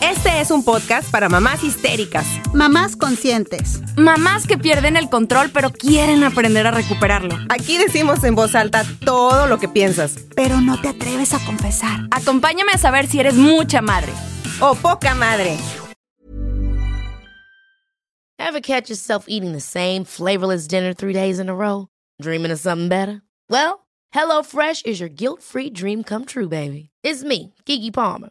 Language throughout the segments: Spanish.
Este es un podcast para mamás histéricas, Mamás conscientes. Mamás que pierden el control pero quieren aprender a recuperarlo. Aquí decimos en voz alta todo lo que piensas. Pero no te atreves a confesar. Acompáñame a saber si eres mucha madre. O poca madre. Ever catch yourself eating the same flavorless dinner three days in a row? Dreaming of something better? Well, HelloFresh is your guilt-free dream come true, baby. It's me, Kiki Palmer.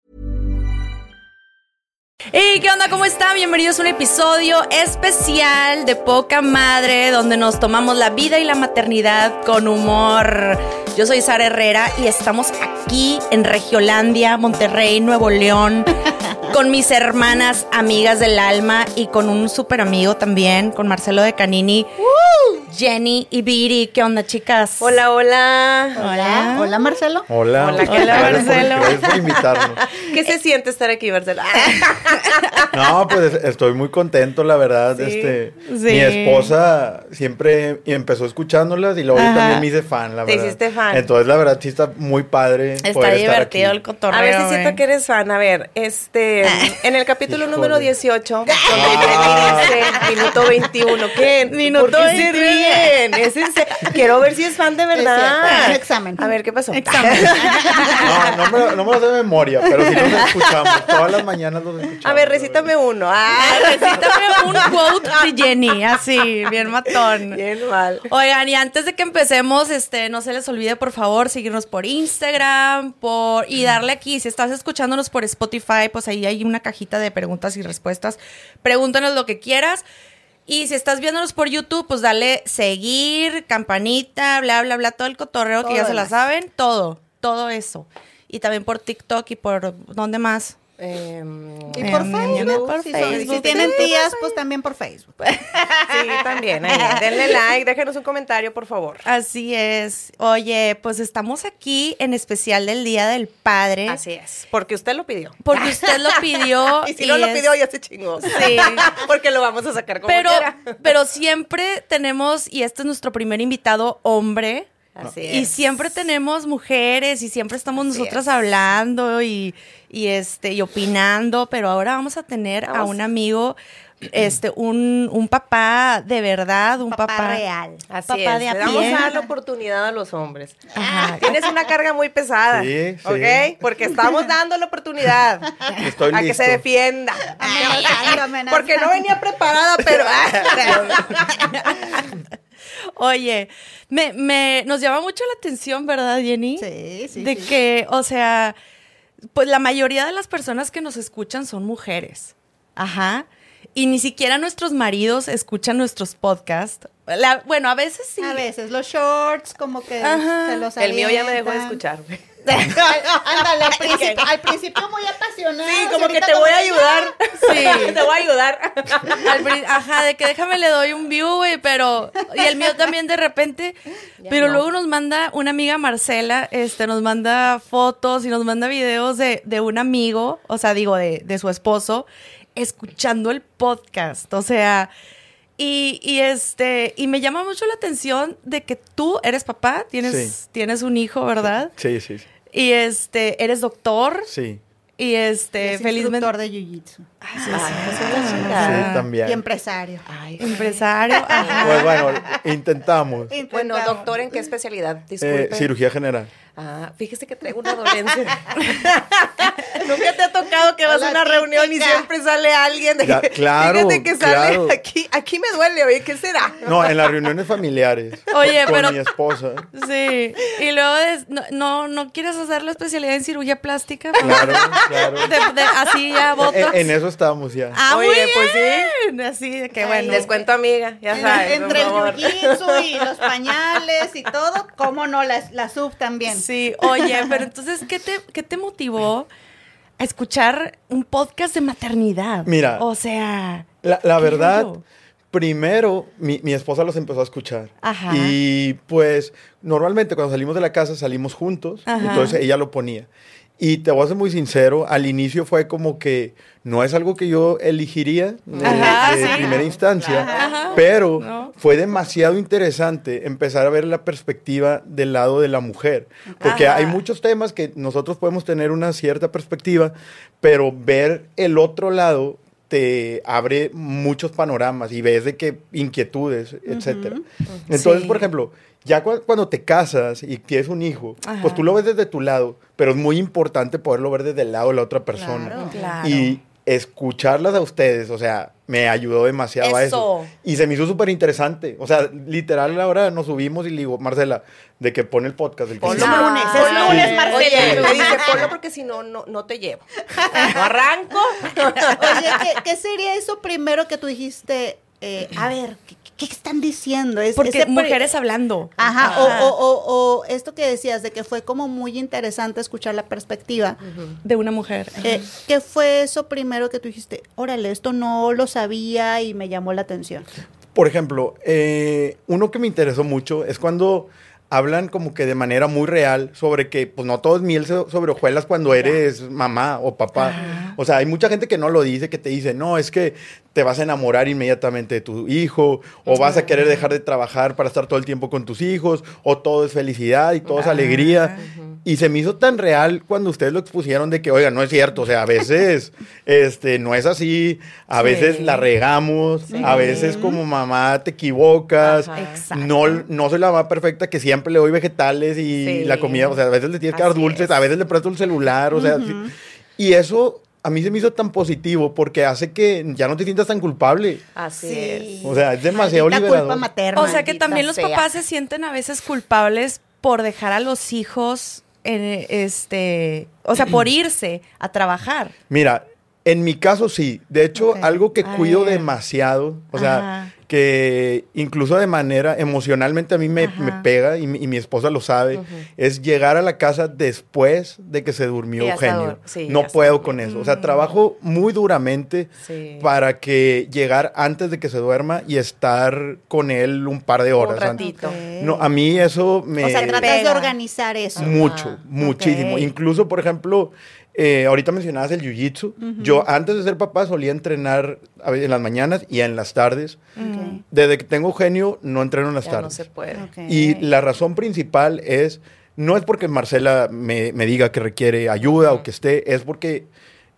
Hey, ¿qué onda? ¿Cómo están? Bienvenidos a un episodio especial de Poca Madre, donde nos tomamos la vida y la maternidad con humor. Yo soy Sara Herrera y estamos aquí en Regiolandia, Monterrey, Nuevo León, con mis hermanas, amigas del alma y con un súper amigo también, con Marcelo de Canini, Jenny y Viri. ¿Qué onda, chicas? Hola, hola. Hola. Hola, Marcelo. Hola. Hola, por- Marcelo. Gracias por invitarnos. ¿Qué se siente estar aquí, Marcelo? No, pues estoy muy contento, la verdad. Sí, este, sí. Mi esposa siempre empezó escuchándolas y luego yo también me hice fan, la Te verdad. hiciste fan. Entonces, la verdad, sí está muy padre. Está poder estar divertido aquí. el cotorreo. A ver si siento que eres fan. A ver, este, en el capítulo Híjole. número 18, donde Ah. Dice minuto 21, ¿qué? Minuto ¿Por qué se 21. ríen? Es Quiero ver si es fan de Es verdad. un examen. A ver, ¿qué pasó? No, no me, no me lo de memoria, pero sí los escuchamos. Todas las mañanas los escuchamos. A ver, recítame uno. Ah, Recítame un quote de Jenny, así, bien matón. bien mal. Oigan, y antes de que empecemos, este, no se les olvide, por favor, seguirnos por Instagram, por y darle aquí, si estás escuchándonos por Spotify, pues ahí hay una cajita de preguntas y respuestas. Pregúntanos lo que quieras. Y si estás viéndonos por YouTube, pues dale seguir, campanita, bla, bla, bla, todo el cotorreo que Todo ya se la saben, todo, todo eso. Y también por TikTok y por, ¿dónde más? Em, Y por Em, Facebook. por si, son- si tienen tías, pues también por Facebook. sí, también. ahí. Denle like, déjenos un comentario, por favor. Así es. Oye, pues estamos aquí en especial del Día del Padre. Así es. Porque usted lo pidió. Porque usted lo pidió. Y si no lo pidió, ya se chingó. Sí. Porque lo vamos a sacar como Pero, quiera. pero siempre tenemos, y este es nuestro primer invitado hombre. Así Y es. siempre tenemos mujeres y siempre estamos Así nosotras es. hablando y, y este y opinando, pero ahora vamos a tener a Vamos. un amigo, este, un, un papá de verdad, un papá, Papá real. Así papá es. de a Le damos pie. a dar la oportunidad a los hombres. Ajá. Tienes una carga muy pesada. Sí, sí. ¿Ok? Porque estamos dando la oportunidad Estoy a que se defienda. Porque no venía preparada, pero. Oye, me, me, nos llama mucho la atención, ¿verdad, Jenny? Sí, sí, De sí. que, o sea, pues la mayoría de las personas que nos escuchan son mujeres. Ajá. Y ni siquiera nuestros maridos escuchan nuestros podcasts. La- bueno, a veces sí. A veces los shorts como que Ajá. se los El mío ya me dejó de avientan. escuchar. Ándale, al principio, al principio muy apasionado. Sí, y como que te voy a ayudar. Sí. te voy a ayudar. Al ajá, de que déjame le doy un view, güey, pero. Y el mío también de repente. pero no. luego nos manda una amiga Marcela, este, nos manda fotos y nos manda videos de, de un amigo, o sea, digo, de, de su esposo, escuchando el podcast. O sea. Y, y este, y me llama mucho la atención de que tú eres papá, tienes, Sí. tienes un hijo, ¿verdad? Sí, sí, sí. Y este, eres doctor Sí, y este, Es felizmente instructor de jiu-jitsu. Ay, una chingada. sí, también. Y empresario. Ay, empresario. Pues bueno, intentamos. Bueno, doctor, ¿en qué especialidad? Disculpe. Eh, cirugía general. Ah, fíjese que traigo una dolencia. Nunca te ha tocado que vas a una reunión y siempre sale alguien de Ya, que, claro, fíjate que sale claro. aquí, aquí me duele, oye, ¿qué será? No, en las reuniones familiares. Oye, con pero- mi esposa. Sí. Y luego, des- no, no, ¿no quieres hacer la especialidad en cirugía plástica? Claro, claro. De- de- así ya botox. En, en eso estábamos ya. Ah, Oye, muy bien. pues Así de que Ay, bueno. Descuento amiga, ya sabes. Entre el jiu-jitsu y los pañales y todo, ¿cómo no? La, la sub también. Sí, oye, pero entonces, ¿qué te, qué te motivó a escuchar un podcast de maternidad? Mira. O sea. La, la ¿qué verdad, rollo? primero mi, mi esposa los empezó a escuchar. Ajá. Y pues normalmente cuando salimos de la casa salimos juntos. Ajá. Entonces ella lo ponía. Y te voy a ser muy sincero, al inicio fue como que no es algo que yo elegiría de, Ajá, de sí. primera instancia, pero No. fue demasiado interesante empezar a ver la perspectiva del lado de la mujer, porque Ajá. hay muchos temas que nosotros podemos tener una cierta perspectiva, pero ver el otro lado te abre muchos panoramas y ves de qué inquietudes, etcétera. Entonces, Sí. por ejemplo, ya cu- cuando te casas y tienes un hijo, Ajá. pues tú lo ves desde tu lado, pero es muy importante poderlo ver desde el lado de la otra persona. Claro. Claro. Y escucharlas a ustedes, o sea, me ayudó demasiado a eso. Eso. Y se me hizo súper interesante. O sea, literal, ahora nos subimos y le digo, Marcela, de que pone el podcast. El que Ponlo lunes, es Ponlo. lunes, Marcela. Oye, me dice, ponlo porque si no, no, no te llevo. No arranco. Oye, ¿qué, qué sería eso primero que tú dijiste? eh, a ver, ¿qué, qué están diciendo? Es, Porque mujeres hablando. Ajá, o, o, o, o esto que decías de que fue como muy interesante escuchar la perspectiva. De una mujer. Eh, ¿Qué fue eso primero que tú dijiste? Órale, esto no lo sabía y me llamó la atención. Por ejemplo, eh, uno que me interesó mucho es cuando hablan como que de manera muy real sobre que pues no todo es miel so- sobre hojuelas cuando eres mamá o papá. O sea, hay mucha gente que no lo dice, que te dice, no, es que te vas a enamorar inmediatamente de tu hijo o vas a querer dejar de trabajar para estar todo el tiempo con tus hijos o todo es felicidad y todo es alegría. Y se me hizo tan real cuando ustedes lo expusieron de que, oiga, no es cierto, o sea, a veces este, no es así, a Sí. veces la regamos, a veces como mamá te equivocas, no, no soy la mamá perfecta que siempre le doy vegetales y Sí. la comida, o sea, a veces le tienes que dar dulces, es. a veces le presto el celular, o sea, sí. y eso a mí se me hizo tan positivo porque hace que ya no te sientas tan culpable. Así es. O sea, es demasiado Maldita liberador. culpa materna. O sea que también los sea. papás se sienten a veces culpables por dejar a los hijos en este, o sea, por irse a trabajar. Mira, en mi caso sí. De hecho, algo que cuido demasiado, o sea, Ajá. Que incluso de manera emocionalmente a mí me, pega y mi, y mi esposa lo sabe, es llegar a la casa después de que se durmió Eugenio. sí, no puedo con eso. O sea, trabajo muy duramente Sí. para que llegar antes de que se duerma y estar con él un par de horas. Un ratito. No, a mí eso me... O sea, tratas de organizar eso. Mucho, muchísimo. Incluso, por ejemplo, eh, ahorita mencionabas el jiu-jitsu. Yo antes de ser papá solía entrenar a veces en las mañanas y en las tardes. Desde que tengo genio no entreno en las Ya no tardes. se puede. ok. Y la razón principal es, no es porque Marcela me, me diga que requiere ayuda o que esté, es porque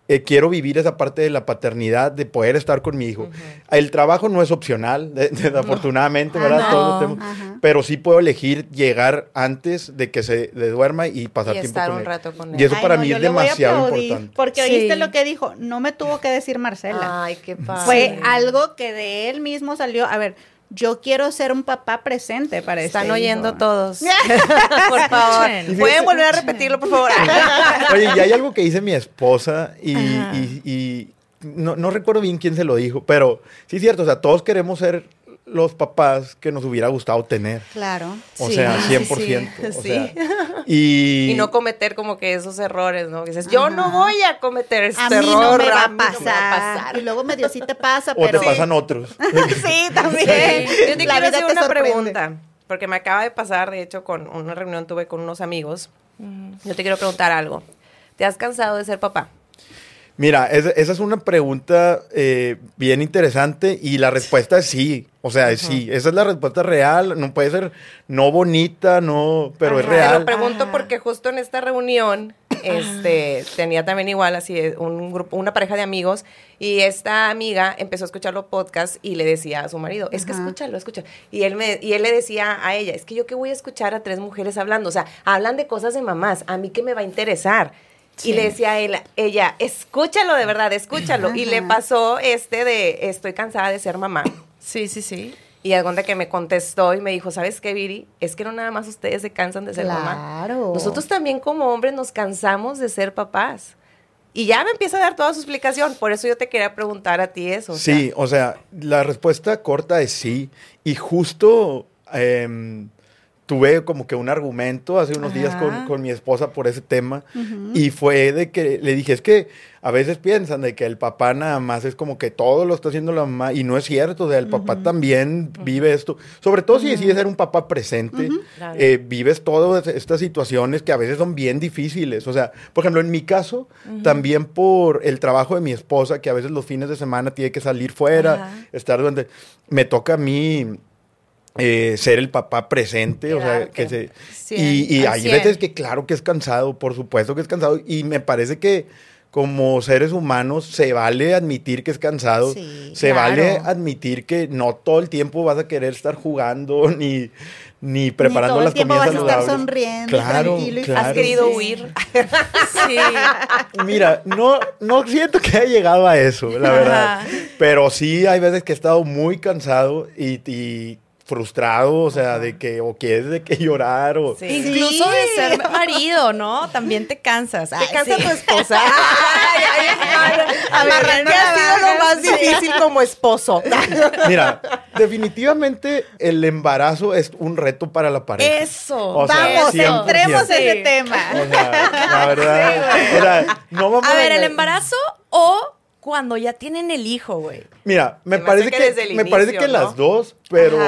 eh, quiero vivir esa parte de la paternidad, de poder estar con mi hijo. El trabajo no es opcional, de- desafortunadamente, ¿verdad? Ah, Todos no. tenemos. Ajá. Pero sí puedo elegir llegar antes de que se de duerma y pasar Y tiempo estar con un él. rato con él. Y eso Ay, para no, mí es demasiado importante. Porque Sí. oíste lo que dijo, no me tuvo que decir Marcela. Ay, qué padre. Fue algo que de él mismo salió. A ver, yo quiero ser un papá presente para Están este oyendo hijo. todos. por favor. ¿Pueden volver a repetirlo, por favor? Oye, y hay algo que dice mi esposa y, Ajá. y- y no, no recuerdo bien quién se lo dijo, pero sí es cierto, o sea, todos queremos ser los papás que nos hubiera gustado tener. Claro. O Sí, sea, sí, 100%. sí, o sea, y, Y no cometer como que esos errores, ¿no? Que dices, yo no voy a cometer este A mí error. no me va a mí no me va a pasar. pasar. Y luego medio sí te pasa, o pero... te pasan otros. sí, también. Yo te La quiero hacer te una sorprende. pregunta, porque me acaba de pasar, de hecho, con una reunión tuve con unos amigos. Yo te quiero preguntar algo. ¿Te has cansado de ser papá? Mira, esa, esa es una pregunta eh, bien interesante y la respuesta es sí. O sea, sí, esa es la respuesta real. No puede ser no bonita, no, pero es Ajá, real. lo pregunto porque justo en esta reunión este, tenía también igual así un grupo, una pareja de amigos y esta amiga empezó a escuchar los podcasts y le decía a su marido, es que escúchalo, escúchalo. Y él, me, y él le decía a ella, es que yo que voy a escuchar a tres mujeres hablando, o sea, hablan de cosas de mamás, a mí que me va a interesar. Y le decía a él, ella, escúchalo de verdad, escúchalo. Y le pasó este de, estoy cansada de ser mamá. Sí, sí, sí. Y algo que me contestó y me dijo, ¿sabes qué, Viri? Es que no nada más ustedes se cansan de ser mamá. Claro. Nosotros también como hombres nos cansamos de ser papás. Y ya me empieza a dar toda su explicación. Por eso yo te quería preguntar a ti eso. o sea, Sí, o sea, la respuesta corta es sí. Y justo em, tuve como que un argumento hace unos días con, con mi esposa por ese tema. Y fue de que le dije, es que a veces piensan de que el papá nada más es como que todo lo está haciendo la mamá. Y no es cierto, o sea, el papá también vive esto. Sobre todo si decides ser un papá presente, eh, vives todas estas situaciones que a veces son bien difíciles. O sea, por ejemplo, en mi caso, también por el trabajo de mi esposa, que a veces los fines de semana tiene que salir fuera, estar donde me toca a mí eh, ser el papá presente, o sea, que que se... cien, y y al hay veces que claro que es cansado, por supuesto que es cansado, y me parece que como seres humanos se vale admitir que es cansado, Sí, se claro. vale admitir que no todo el tiempo vas a querer estar jugando ni, ni preparando todo el las tiempo comidas vas a estar saludables. sonriendo, claro, tranquilo y claro. ¿Has querido huir? Sí. Mira, no, no siento que haya llegado a eso, la verdad. Ajá. Pero sí hay veces que he estado muy cansado y, y frustrado, o sea, de que o quieres de que llorar o... Sí. Incluso de ser marido, ¿no? También te cansas. ¿Te Ay, cansa sí. tu esposa? Ay, ay, ay. A ver, Amarrando ¿qué ha sido lo más sí. difícil como esposo? Mira, definitivamente el embarazo es un reto para la pareja. Eso. O sea, Vamos, 100%. entremos en Sí. ese tema. O sea, la verdad, o sea, no vamos A ver, el embarazo o cuando ya tienen el hijo, güey. Mira, me parece que, que desde el me parece que ¿no? las dos, pero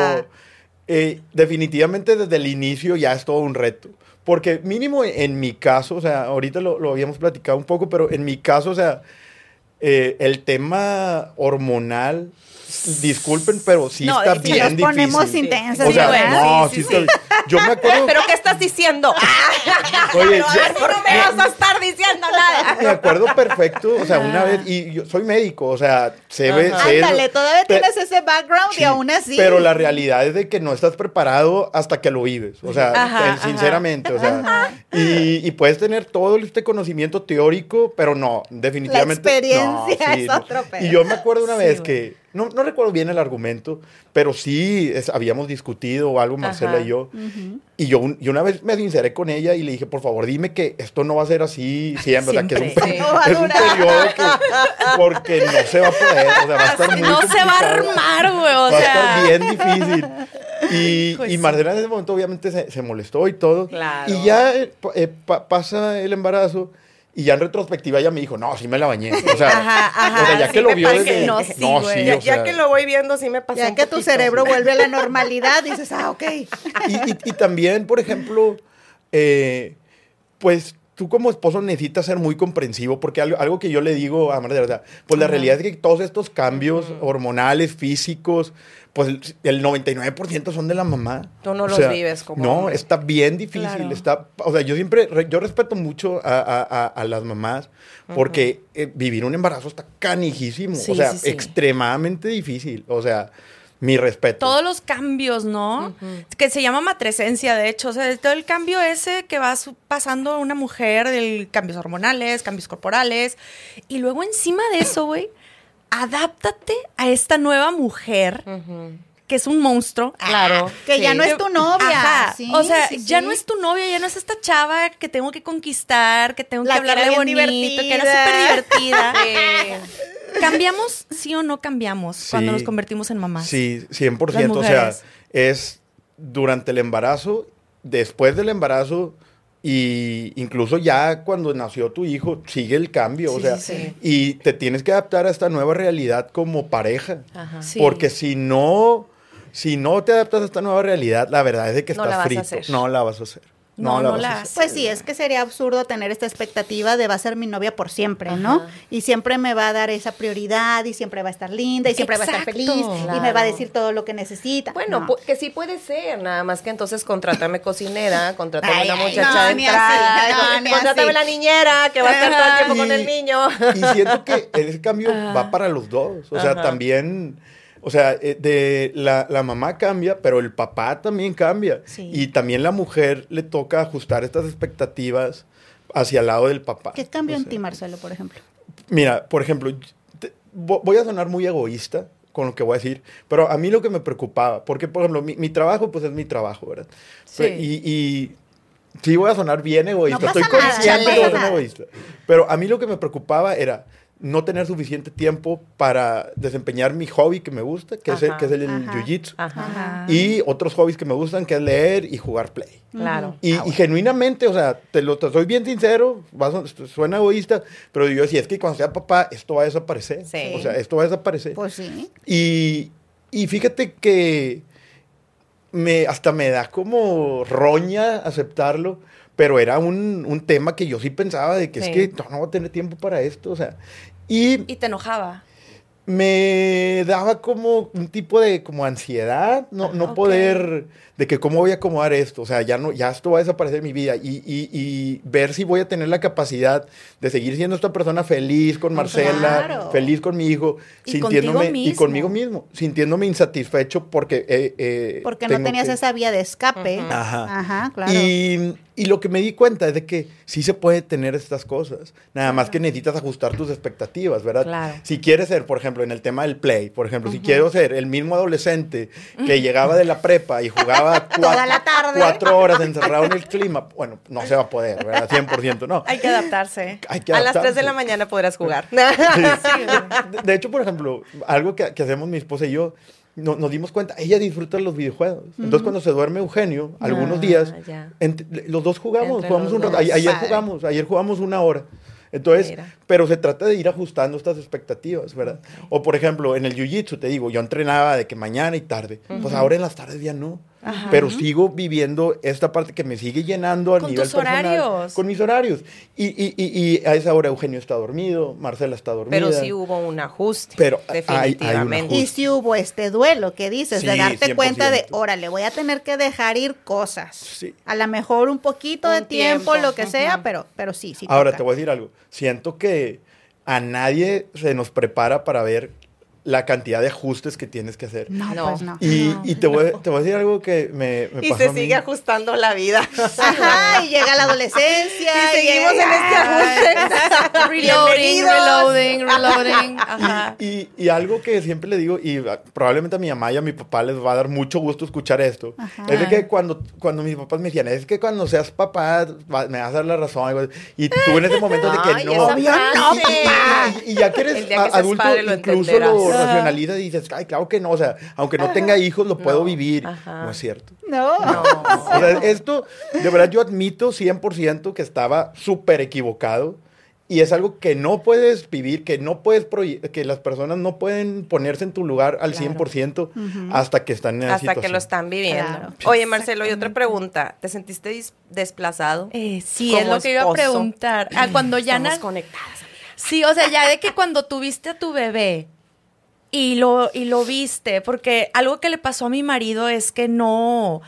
eh, definitivamente desde el inicio ya es todo un reto. Porque mínimo en mi caso, o sea, ahorita lo, lo habíamos platicado un poco, pero en mi caso, o sea, eh, el tema hormonal, disculpen, pero sí No, está de hecho, bien Nos difícil. ponemos intensas. O sea, no, Sí, sí, sí, está- Yo me acuerdo, ¿Pero qué estás diciendo? oye, Pero yo- así no me vas a estar diciendo nada. me acuerdo perfecto, o sea, una vez, y yo soy médico, o sea, se ve... Ajá. sé- Ándale, todavía tienes ese background Sí, y aún así. Pero la realidad es de que no estás preparado hasta que lo vives. O sea, Ajá, eh, ajá. sinceramente. O sea, y, y puedes tener todo este conocimiento teórico, pero no, definitivamente. La experiencia no, sí, es no. otro pedo. Y yo me acuerdo una vez que. No, no recuerdo bien el argumento, pero sí es- habíamos discutido algo, Marcela Ajá. y yo. Y yo, un- y una vez me sinceré con ella y le dije, por favor, dime que esto no va a ser así siempre. O sea, que es un, Siempre. Sí. Es periodo que. Porque no se va a poder. O sea, va a estar muy No se va a armar, güey. O va a sea. estar bien difícil. Y, Pues. Marcela en ese momento obviamente se, se molestó y todo. Claro. Y ya eh, pa- eh, pa- pasa el embarazo y ya en retrospectiva ella me dijo, no, sí me la bañé. O sea, Ajá, ajá, o sea ya sí que lo vio desde... no, sí, güey. ya, o ya que lo voy viendo, sí me pasó Ya un que tu cerebro vuelve a la normalidad, dices, ah, ok. y, y- y también, por ejemplo, eh, pues tú como esposo necesitas ser muy comprensivo porque algo, algo que yo le digo a Marcela, o sea, pues la realidad es que todos estos cambios hormonales, físicos, pues el- el 99% son de la mamá. Tú no O los sea, vives como No, hombre. está bien difícil, Claro. está, o sea, yo siempre, re- yo respeto mucho a, a- a- a las mamás porque eh, vivir un embarazo está canijísimo, Sí, o sea, sí, sí. extremadamente difícil, o sea, mi respeto. todos los cambios, ¿no? Que se llama matresencia, de hecho. O sea, todo el cambio ese que va pasando una mujer, del cambios hormonales, cambios corporales. Y luego encima de eso, güey, adáptate a esta nueva mujer, que es un monstruo. Claro. Que ya no es tu novia. Ajá. Sí, o sea, sí, ya sí. no es tu novia, ya no es esta chava que tengo que conquistar, que tengo La que hablarle bonito, que era súper divertida. ¿Cambiamos, sí o no cambiamos cuando nos convertimos en mamás? Sí, 100%. O sea, es durante el embarazo, después del embarazo y incluso ya cuando nació tu hijo, sigue el cambio. o sea, sí, y te tienes que adaptar a esta nueva realidad como pareja. Ajá. Sí. Porque si no, si no te adaptas a esta nueva realidad, la verdad es de que No estás la vas a frito. hacer. No la vas a hacer. No, no vas la. Pues sí, es que sería absurdo tener esta expectativa de va a ser mi novia por siempre, ¿no? Y siempre me va a dar esa prioridad y siempre va a estar linda y siempre va a estar feliz y me va a decir todo lo que necesita. Bueno, No. que sí puede ser, nada más que entonces contrátame cocinera, contrátame Ay, una muchacha no, de entrada, así, no, con- la niñera que va a estar todo el tiempo con Y- el niño. Y siento que ese cambio va para los dos. O sea, Ajá. también, o sea, eh, de la, la mamá cambia, pero el papá también cambia. Sí. Y también la mujer le toca ajustar estas expectativas hacia el lado del papá. ¿Qué cambio O en sea, ti, Marcelo, por ejemplo? Mira, por ejemplo, te- vo- voy a sonar muy egoísta con lo que voy a decir, pero a mí lo que me preocupaba, porque por ejemplo, mi, mi trabajo pues es mi trabajo, ¿verdad? Sí. Y, y sí voy a sonar bien egoísta, No estoy consciente de que egoísta, pero a mí lo que me preocupaba era no tener suficiente tiempo para desempeñar mi hobby que me gusta, que, es el, que es el jiu-jitsu, Ajá. y otros hobbies que me gustan, que es leer y jugar play. Claro. Y, y genuinamente, o sea, te lo te soy bien sincero, suena egoísta, pero yo decía, es que cuando sea papá, esto va a desaparecer. Sí. O sea, esto va a desaparecer. Pues sí. y, y fíjate que me, hasta me da como roña aceptarlo, pero era un, un tema que yo sí pensaba de que Sí. es que no, no voy a tener tiempo para esto, o sea. Y Y te enojaba. Me daba como un tipo de como ansiedad, no, no poder, de que cómo voy a acomodar esto, o sea, ya no, ya esto va a desaparecer de mi vida y, y- y ver si voy a tener la capacidad de seguir siendo esta persona feliz con Marcela, Claro. feliz con mi hijo, Y sintiéndome, y conmigo mismo, sintiéndome insatisfecho porque... eh, eh, Porque no tenías que- esa vía de escape. Ajá. Ajá, claro. Y, y lo que me di cuenta es de que sí se puede tener estas cosas. Nada más que necesitas ajustar tus expectativas, ¿verdad? Claro. Si quieres ser, por ejemplo, en el tema del play, por ejemplo, si quiero ser el mismo adolescente que llegaba de la prepa y jugaba Toda cuatro, la tarde. cuatro horas encerrado en el clima, bueno, no se va a poder, ¿verdad? 100% no. Hay que adaptarse. Hay que A las 3 de adaptarse. la mañana podrás jugar. De, de hecho, por ejemplo, algo que, que hacemos mi esposa y yo, no- nos dimos cuenta, ella disfruta los videojuegos. Entonces, cuando se duerme Eugenio, algunos Ah, días, ya. ent- los dos jugamos, Entre jugamos un rato. Ayer Padre. jugamos, ayer jugamos una hora. Entonces, Mira. pero se trata de ir ajustando estas expectativas, ¿verdad? O por ejemplo, en el jiu-jitsu, te digo, yo entrenaba de que mañana y tarde. Pues ahora en las tardes ya no. Pero sigo viviendo esta parte que me sigue llenando a nivel tus personal. horarios. Con mis horarios. Y, y, y, y a esa hora Eugenio está dormido, Marcela está dormida. Pero sí hubo un ajuste. Pero hay- hay un definitivamente. ajuste. Y si hubo este duelo que dices, de Sí, darte 100%. cuenta de, órale, voy a tener que dejar ir cosas. Sí. A lo mejor un poquito de Un tiempo, tiempo, lo que sea, pero, pero sí, sí. Ahora toca. te voy a decir algo. Siento que a nadie se nos prepara para ver la cantidad de ajustes que tienes que hacer. No, No. pues no. Y, y te, voy, te voy a decir algo que me, me Y pasó se a mí. sigue ajustando la vida. Ajá, y llega la adolescencia. Y seguimos en este ajuste. Reloading, reloading, reloading. Ajá. Y, y algo que siempre le digo, y probablemente a mi mamá y a mi papá les va a dar mucho gusto escuchar esto, es de que cuando, cuando mis papás me decían, es que cuando seas papá va- me vas a dar la razón, algo así. y tú en ese momento de que Ay, no, esa y- y, y- y ya que eres que adulto, padre lo incluso lo Ajá. racionalizas y dices, ay, claro que no, o sea, aunque no tenga hijos, lo puedo No, vivir. ajá. No es cierto. No. No. O sea, esto, de verdad, yo admito 100% que estaba súper equivocado. Y es algo que no puedes vivir, que no puedes que las personas no pueden ponerse en tu lugar al 100% hasta que están en esa Hasta que situación. lo están viviendo. Claro. Oye, Marcelo, y otra pregunta. ¿Te sentiste desplazado? Eh, sí, Como es lo que iba a esposo. preguntar. Ah, cuando ya Estamos conectadas, amiga. Sí, o sea, ya de que cuando tuviste a tu bebé y lo, y lo viste, porque algo que le pasó a mi marido es que no.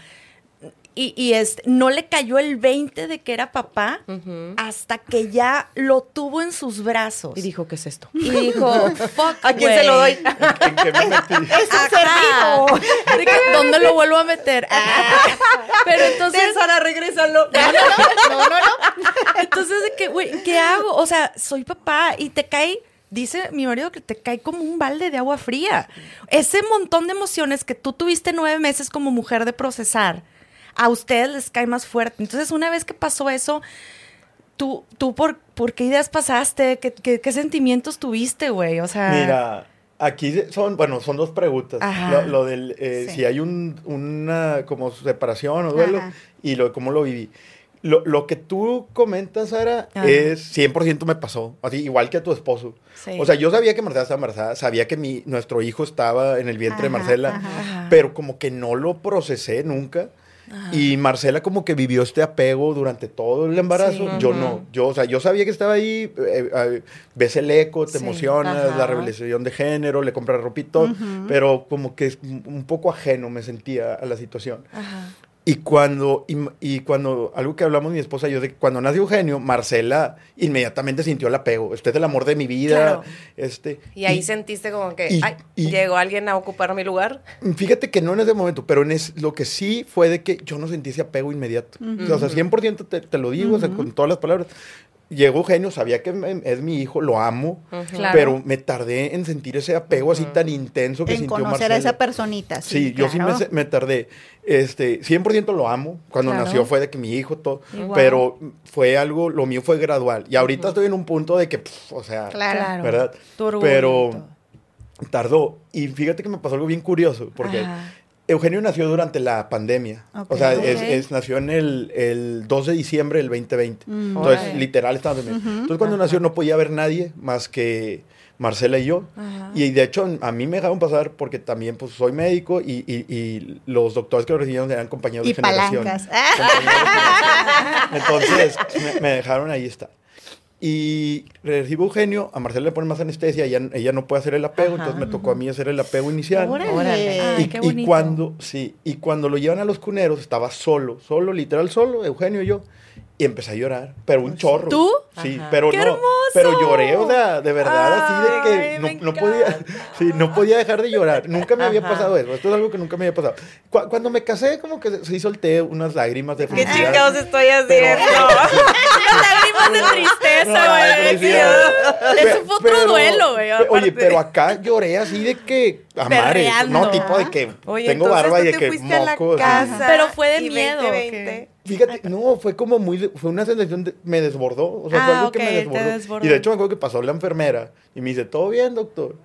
Y, y es, no le cayó el 20 de que era papá hasta que ya lo tuvo en sus brazos. Y dijo, ¿qué es esto? Y dijo, fuck. ¿A quién se lo doy? ¿En qué me metí? De que, ¿Dónde lo vuelvo a meter? Ah. Pero entonces. Sara, regrésalo. No, no, no, no, no, no. Entonces, güey, ¿qué hago? O sea, soy papá y te cae, dice mi marido que te cae como un balde de agua fría. Ese montón de emociones que tú tuviste nueve meses como mujer de procesar, a ustedes les cae más fuerte. Entonces, una vez que pasó eso, tú, tú por, ¿por qué ideas pasaste? ¿Qué, qué, qué sentimientos tuviste, güey? O sea. Mira, aquí son, bueno, son dos preguntas. Lo, lo del, eh, Sí. si hay un, una como separación o duelo Ajá. y lo, cómo lo viví. Lo, lo que tú comentas, Sara, Ajá. es 100% me pasó. Así, igual que a tu esposo. Sí. O sea, yo sabía que Marcela estaba embarazada, sabía que mi, nuestro hijo estaba en el vientre de Marcela, ajá. Pero como que no lo procesé nunca. Y Marcela como que vivió este apego durante todo el embarazo. Yo no. Yo, o sea, yo sabía que estaba ahí, eh, eh, ves el eco, te Sí, emocionas, la revelación de género, le compras ropito, pero como que es un un poco ajeno me sentía a la situación. Y cuando, y, y cuando, algo que hablamos mi esposa y yo, de cuando nació Eugenio, Marcela inmediatamente sintió el apego. Este es el amor de mi vida. Claro. Este, Y ahí sentiste como que, y- ay, y- llegó alguien a ocupar mi lugar. Fíjate que no en ese momento, pero en es, lo que sí fue de que yo no sentí ese apego inmediato. O sea, 100% te, te lo digo, o sea, con todas las palabras. Llegó Eugenio, sabía que me- es mi hijo, lo amo, Claro. pero me tardé en sentir ese apego así tan intenso que En sintió conocer Marcela. a esa personita. Sí, yo sí me, tardé. Este, 100% lo amo. Cuando Claro. nació fue de que mi hijo, todo. Igual. Pero fue algo, lo mío fue gradual. Y ahorita estoy en un punto de que, pf, o sea, Claro. ¿verdad? Pero tardó. Y fíjate que me pasó algo bien curioso, porque Ajá. Eugenio nació durante la pandemia. O sea, es- nació en el, el 2 de diciembre del 2020. Mm. Entonces, literal, estaba en Entonces, cuando nació no podía haber nadie más que Marcela y yo. Y de hecho, a mí me dejaron pasar porque también pues, soy médico y, y- y los doctores que lo recibieron eran compañeros Y de generación. palancas. Compañeros de generación. Entonces, me, me dejaron ahí está. Y recibo Eugenio, a Marcela le ponen más anestesia, ella, ella no puede hacer el apego, Ajá. entonces me tocó a mí hacer el apego inicial. Órale. Órale. Ay, Y, qué y cuando, sí, y cuando lo llevan a los cuneros, estaba solo, solo, literal solo, Eugenio y yo. Y empecé a llorar, pero un chorro. ¿Tú? Sí, Ajá. pero ¡Qué no. hermoso! Pero lloré, o sea, de verdad, así de que no, no podía, sí, no podía dejar de llorar. Nunca me había Ajá. pasado eso. Esto es algo que nunca me había pasado. Cu- cuando me casé, como que sí solté unas lágrimas de ¿Qué felicidad. chingados estoy haciendo? Lágrimas de tristeza, güey. Eso fue otro Pero- duelo, güey. Oye, pero acá lloré así de que amare, Berreando. no tipo de que Oye, tengo barba y de que fuiste a la mocos. casa Pero fue de y miedo, 2020. Fíjate, no, fue como muy, fue una sensación de, me desbordó, o sea, fue Ah, algo que ok, me desbordó. desbordó. Y de hecho me acuerdo que pasó la enfermera y me dice, ¿todo bien, doctor?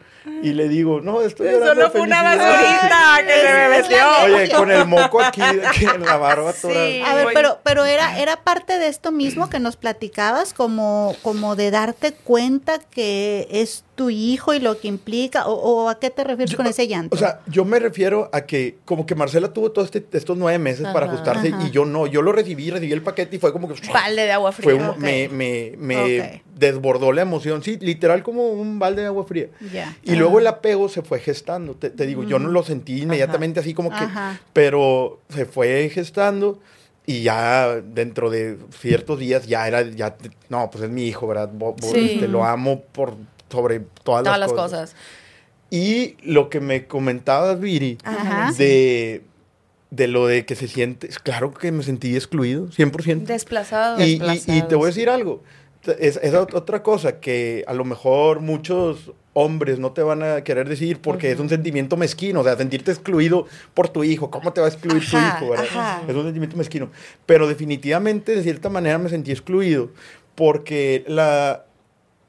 Y le digo, no, estoy llorando Solo de fue una felicidad". basurita que se me metió. Oye, con el moco aquí, que en la barba toda. Sí. A ver, pero, pero era, era parte de esto mismo que nos platicabas, como, como de darte cuenta que es tu hijo y lo que implica, o, o a qué te refieres Yo- con ese llanto. O sea, yo me refiero a que como que Marcela tuvo todos este- estos nueve meses para Ajá. ajustarse Ajá. y yo no, yo lo recibí, recibí el paquete y fue como que... Balde de agua fría. Fue un- Ok. me me, me Ok. desbordó la emoción, sí, literal como un balde de agua fría. Ya. Y luego el apego se fue gestando, te, te digo, yo no lo sentí inmediatamente así como que, Ajá. pero se fue gestando y ya dentro de ciertos días ya era, ya, te- no, pues es mi hijo, ¿verdad? Bo- bo- Sí. este, lo amo por sobre todas, Todas las, las cosas. cosas. Y lo que me comentabas, Viri, Ajá. de, de lo de que se siente, claro que me sentí excluido, 100%. Desplazado. Y, y- y te voy a decir algo. Es, es ot- otra cosa que a lo mejor muchos hombres no te van a querer decir porque es un sentimiento mezquino. O sea, sentirte excluido por tu hijo. ¿Cómo te va a excluir tu Ajá, hijo? verdad? ajá. Es un sentimiento mezquino. Pero definitivamente, de cierta manera, me sentí excluido porque la,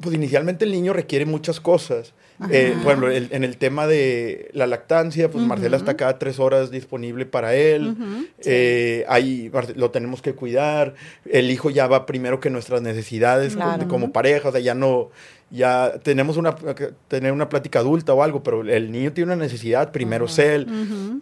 pues inicialmente el niño requiere muchas cosas. Eh, por ejemplo, el- en el tema de la lactancia, pues Marcela está cada tres horas disponible para él. Eh, ahí lo tenemos que cuidar. El hijo ya va primero que nuestras necesidades Claro. como, como pareja. O sea, ya no, ya tenemos una, tener una plática adulta o algo, pero el niño tiene una necesidad, primero es él.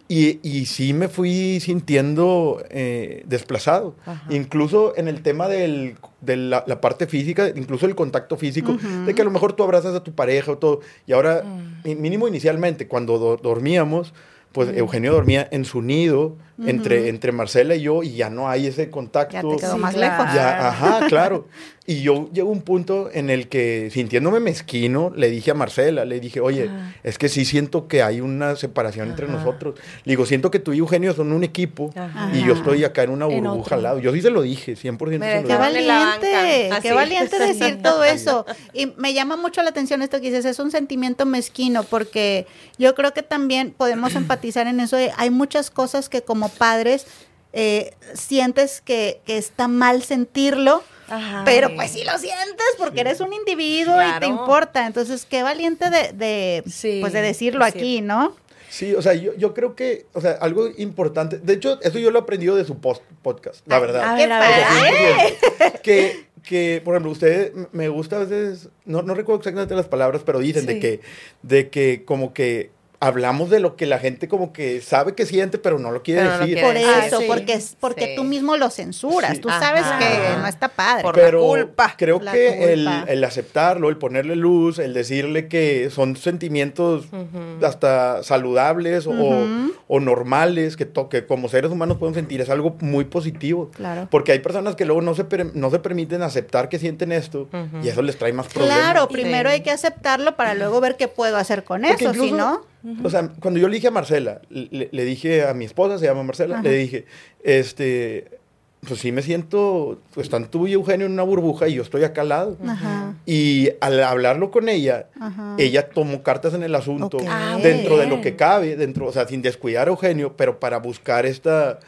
Y, y sí me fui sintiendo eh, desplazado. Incluso en el tema del, de la, la parte física, incluso el contacto físico, de que a lo mejor tú abrazas a tu pareja o todo. Y ahora, mi- mínimo inicialmente, cuando do- dormíamos, pues Eugenio dormía en su nido entre, entre Marcela y yo y ya no hay ese contacto. Ya te quedó Sí, más lejos. Ya, ajá, claro. Y yo llego a un punto en el que, sintiéndome mezquino, le dije a Marcela, le dije, oye, es que sí siento que hay una separación entre nosotros. Le digo, siento que tú y Eugenio son un equipo Ajá. y yo estoy acá en una burbuja al lado. Yo sí se lo dije, 100% Me se lo Qué dije. valiente, qué valiente decir todo eso. Y me llama mucho la atención esto que dices, es un sentimiento mezquino, porque yo creo que también podemos empatizar en eso. de- hay muchas cosas que como padres eh, sientes que, que está mal sentirlo, Ajá. pero pues sí lo sientes porque eres un individuo y te importa. Entonces, qué valiente de, de, Sí, pues de decirlo aquí, ¿no? Sí, o sea, yo, yo creo que, o sea, algo importante, de hecho, eso yo lo he aprendido de su post podcast, la Ay, verdad. a Qué ver, a ver. O sea, padre. 100%. que, que, por ejemplo, ustedes, me gusta a veces, no, no recuerdo exactamente las palabras, pero dicen Sí. de que, de que como que hablamos de lo que la gente como que sabe que siente, pero no lo quiere Pero no lo decir. quiere Por decir. eso, sí. porque, es- porque Sí. tú mismo lo censuras. Sí. Tú sabes Ajá. que no está padre. Por la pero culpa. creo La que el, culpa. el aceptarlo, el ponerle luz, el decirle que son sentimientos hasta saludables o, o normales, que, to- que como seres humanos podemos sentir, es algo muy positivo. Claro. Porque hay personas que luego no se, per- no se permiten aceptar que sienten esto y eso les trae más problemas. Claro, primero Sí. hay que aceptarlo para luego ver qué puedo hacer con Porque eso, si O sea, cuando yo le dije a Marcela, le, le dije a mi esposa, se llama Marcela, le dije, este, pues sí me siento, pues están tú y Eugenio en una burbuja y yo estoy acá al lado. Ajá. Y al hablarlo con ella, Ajá. ella tomó cartas en el asunto. Ah, dentro de lo que cabe, dentro, o sea, sin descuidar a Eugenio, pero para buscar esta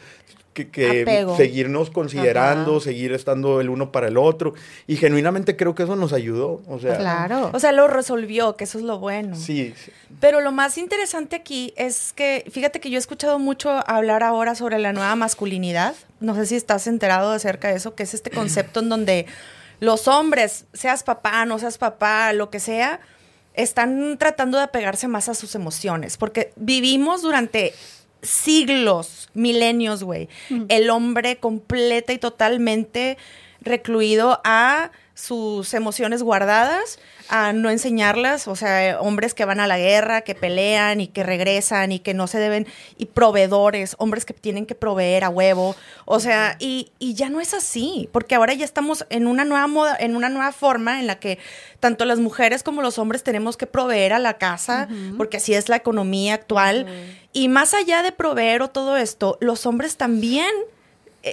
que, seguirnos considerando, Ajá. seguir estando el uno para el otro. Y genuinamente creo que eso nos ayudó. O sea, Claro. O sea, lo resolvió, que eso es lo bueno. sí, sí. Pero lo más interesante aquí es que, fíjate que yo he escuchado mucho hablar ahora sobre la nueva masculinidad. No sé si estás enterado acerca de eso, que es este concepto en donde los hombres, seas papá, no seas papá, lo que sea, están tratando de apegarse más a sus emociones. Porque vivimos durante siglos, milenios, güey, el hombre completa y totalmente recluido a sus emociones guardadas, a no enseñarlas, o sea, hombres que van a la guerra, que pelean y que regresan y que no se deben, y proveedores, hombres que tienen que proveer a huevo, o sea, y, y ya no es así, porque ahora ya estamos en una nueva moda, en una nueva forma en la que tanto las mujeres como los hombres tenemos que proveer a la casa, porque así es la economía actual, y más allá de proveer o todo esto, los hombres también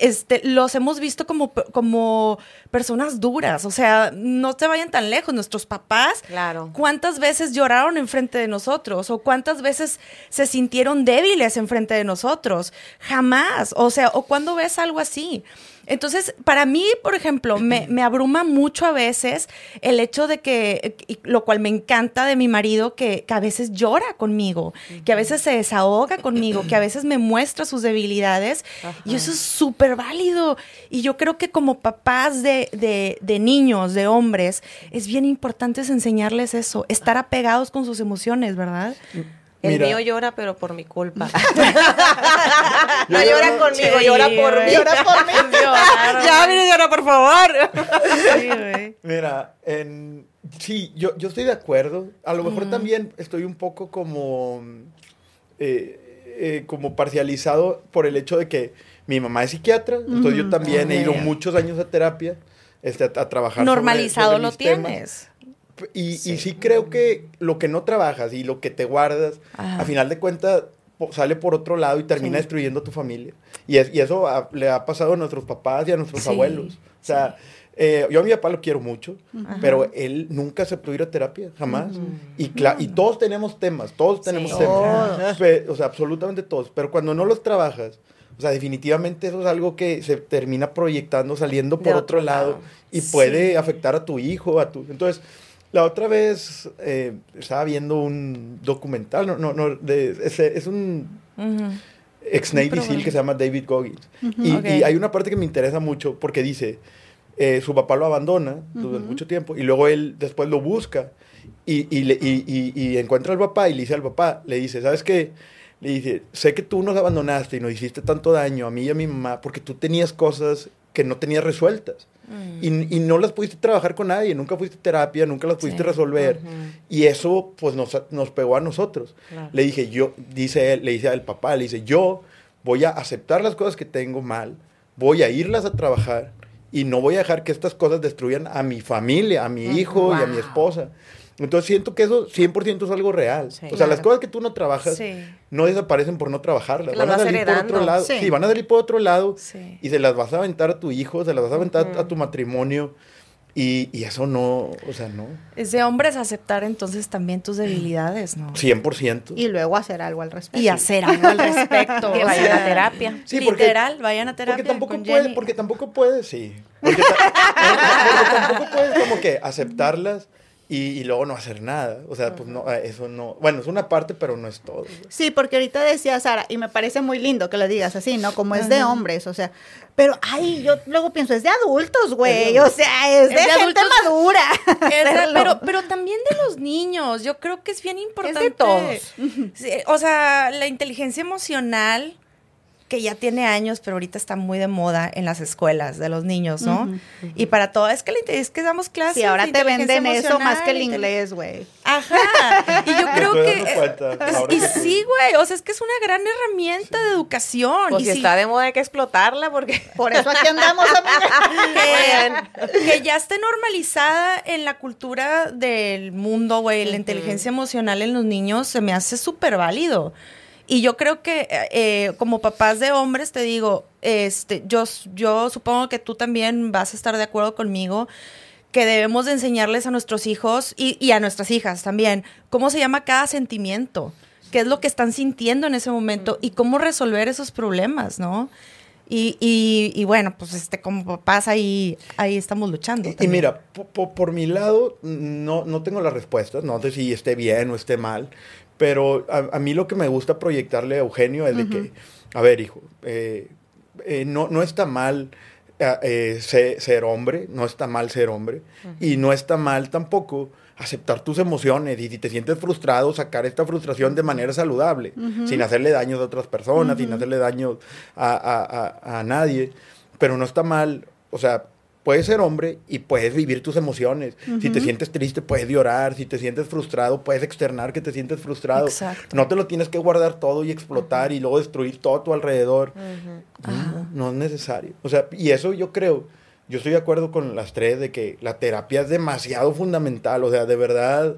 este, los hemos visto como, como personas duras. O sea, no se vayan tan lejos. Nuestros papás, Claro. ¿cuántas veces lloraron enfrente de nosotros? ¿O cuántas veces se sintieron débiles enfrente de nosotros? Jamás. O sea, ¿o cuando ves algo así? Entonces, para mí, por ejemplo, me, abruma mucho a veces el hecho de que, lo cual me encanta de mi marido, que, a veces llora conmigo, que a veces se desahoga conmigo, que a veces me muestra sus debilidades. Y eso es súper válido. Y yo creo que como papás de, de- de niños, de hombres, es bien importante es enseñarles eso, estar apegados con sus emociones, ¿verdad? El Mira. mío llora, pero por mi culpa. No llora conmigo, Sí, llora por güey. mí. Llora por mí. ya, mire, llora, por favor. Sí, güey. Mira, en, sí, yo, yo estoy de acuerdo. A lo mejor también estoy un poco como, eh, eh, como parcializado por el hecho de que mi mamá es psiquiatra, entonces yo también he ido muchos años a terapia, este, a, a trabajar. Normalizado sobre lo mis temas. Y sí. y sí creo que lo que no trabajas y lo que te guardas, Ajá. a final de cuentas sale por otro lado y termina Sí. destruyendo tu familia. Y, es- y eso a- le ha pasado a nuestros papás y a nuestros Sí, abuelos. O sea, eh, yo a mi papá lo quiero mucho, pero él nunca aceptó ir a terapia, jamás. y, cla- y todos tenemos temas, todos tenemos Sí. temas. O sea, absolutamente todos. Pero cuando no los trabajas, o sea, definitivamente eso es algo que se termina proyectando, saliendo por otro otro lado, lado. y Sí. puede afectar a tu hijo, a tu... Entonces, la otra vez eh, estaba viendo un documental, no, no, no, de, es, es un ex Navy. SEAL que se llama David Goggins. y, hay una parte que me interesa mucho porque dice, eh, su papá lo abandona durante mucho tiempo y luego él después lo busca y, y, le- y encuentra al papá y le dice al papá, le dice, ¿sabes qué? Le dice, sé que tú nos abandonaste y nos hiciste tanto daño a mí y a mi mamá porque tú tenías cosas que no tenías resueltas. Mm. Y, y no las pudiste trabajar con nadie, nunca fuiste a terapia, nunca las pudiste Sí. resolver. Y eso pues nos, nos pegó a nosotros. Claro. Le dije, yo, dice él, le dice al papá, le dice, yo voy a aceptar las cosas que tengo mal, voy a irlas a trabajar y no voy a dejar que estas cosas destruyan a mi familia, a mi hijo y a mi esposa. Entonces siento que eso 100% es algo real. Sí. o sea, las cosas que tú no trabajas Sí. no desaparecen por no trabajarlas. Las Van a salir por heredando. otro lado. Sí. Sí. van a salir por otro lado Sí. y se las vas a aventar a tu hijo, se las vas a aventar a tu matrimonio. Y, y eso no, o sea, no. Es de hombres aceptar entonces también tus debilidades, ¿no? 100%. Y luego hacer algo al respecto. Y hacer algo al respecto. Que vayan a terapia. Sí, porque- Literal, vayan a terapia Porque tampoco con puede, Jenny. porque tampoco puedes, sí. Porque, ta- porque tampoco puedes como que aceptarlas y, y luego no hacer nada. O sea, pues no, eso no. Bueno, es una parte, pero no es todo. Sí, porque ahorita decía Sara, y me parece muy lindo que lo digas así, ¿no? Como es de hombres, o sea. Pero, ay, yo luego pienso, es de adultos, güey. O sea, es de, Es de gente adultos. madura. Es de- pero, pero también de los niños. Yo creo que es bien importante. todos. Sí, o sea, la inteligencia emocional, que ya tiene años, pero ahorita está muy de moda en las escuelas de los niños, ¿no? Y para todo, es que, es que damos clases. Sí, ahora de te venden eso más que el inglés, güey. Ajá. Y yo creo que. y que- sí, güey. O sea, es que es una gran herramienta de educación. Pues y si sí, está de moda hay que explotarla porque... Por eso aquí andamos, amiga. que, que ya esté normalizada en la cultura del mundo, güey, la inteligencia emocional en los niños se me hace súper válido. Y yo creo que eh, como papás de hombres, te digo, este, yo, yo supongo que tú también vas a estar de acuerdo conmigo que debemos de enseñarles a nuestros hijos y, y a nuestras hijas también cómo se llama cada sentimiento, qué es lo que están sintiendo en ese momento y cómo resolver esos problemas, ¿no? Y, y, y bueno, pues este, como papás ahí, ahí estamos luchando. Y, mira, po- po- por mi lado, no, no tengo las respuestas, no sé si esté bien o esté mal, pero a, a mí lo que me gusta proyectarle a Eugenio es de que, a ver, hijo, eh, eh, no, no está mal eh, eh, se- ser, hombre, no está mal ser hombre, y no está mal tampoco aceptar tus emociones y si te sientes frustrado, sacar esta frustración de manera saludable, sin hacerle daños a otras personas, sin hacerle daño a, a- a- a nadie, pero no está mal, o sea, puedes ser hombre y puedes vivir tus emociones. Si te sientes triste, puedes llorar. Si te sientes frustrado, puedes externar que te sientes frustrado. Exacto. No te lo tienes que guardar todo y explotar y luego destruir todo a tu alrededor. No, no es necesario. O sea, y eso yo creo, yo estoy de acuerdo con las tres de que la terapia es demasiado fundamental. O sea, de verdad,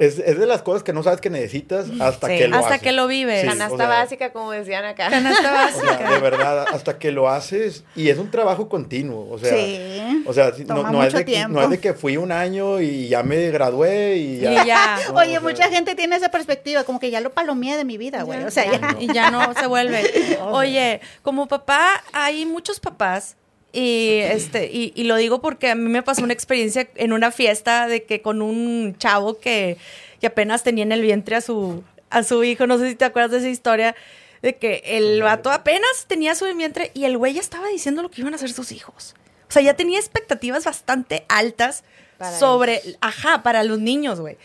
es, es de las cosas que no sabes que necesitas hasta Sí. que lo Hasta haces. que lo vives. Sí, Canasta o sea, básica, como decían acá. Canasta o básica. sea, de verdad, hasta que lo haces, y es un trabajo continuo, o sea, Sí. o sea, no, no es de, que- tiempo. no es de que fui un año y ya me gradué y ya. Y ya. No, Oye, o sea, mucha gente tiene esa perspectiva, como que ya lo palomeé de mi vida, güey. O sea, ya. Y ya no se vuelve. Oye, como papá, hay muchos papás. Y este, y, y lo digo porque a mí me pasó una experiencia en una fiesta de que con un chavo que, que apenas tenía en el vientre a su, a su hijo, no sé si te acuerdas de esa historia, de que el vato apenas tenía su vientre y el güey ya estaba diciendo lo que iban a hacer sus hijos. O sea, ya tenía expectativas bastante altas Para sobre, ajá, para los niños, güey.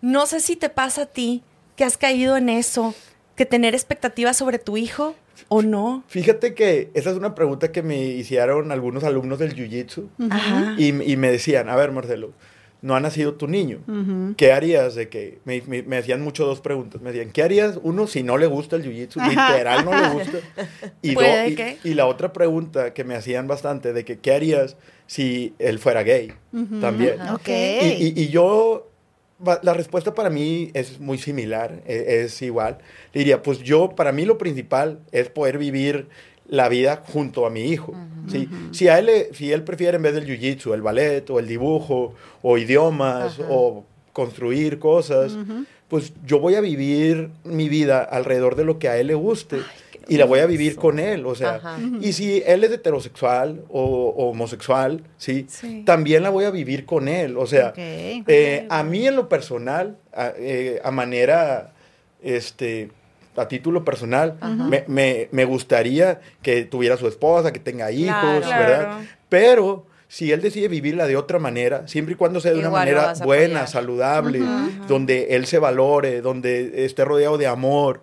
No sé si te pasa a ti que has caído en eso, que tener expectativas sobre tu hijo o no. Fíjate que esa es una pregunta que me hicieron algunos alumnos del Jiu-Jitsu Ajá. y, y me decían, a ver, Marcelo, no ha nacido tu niño. ¿Qué harías de que? Me, me, me hacían mucho dos preguntas. Me decían, ¿qué harías? Uno, si no le gusta el jiu-jitsu, literal no le gusta. Y, do- y- y la otra pregunta que me hacían bastante, de que, ¿qué harías si él fuera gay? También. Ok. Y, y- y yo, la respuesta para mí es muy similar, e- es, igual. Le diría, pues yo, para mí lo principal es poder vivir la vida junto a mi hijo. ¿sí? si, a él, si él prefiere en vez del jiu-jitsu, el ballet o el dibujo o idiomas o construir cosas, pues yo voy a vivir mi vida alrededor de lo que a él le guste. Y la voy a vivir con él, o sea, Ajá. y si él es heterosexual o, o homosexual, ¿sí? Sí. También la voy a vivir con él, o sea, eh, a mí en lo personal, a, eh, a manera, este, a título personal, me, me- me gustaría que tuviera su esposa, que tenga hijos, Claro. ¿verdad? Claro. Pero si él decide vivirla de otra manera, siempre y cuando sea de una Igual manera buena, saludable, donde él se valore, donde esté rodeado de amor,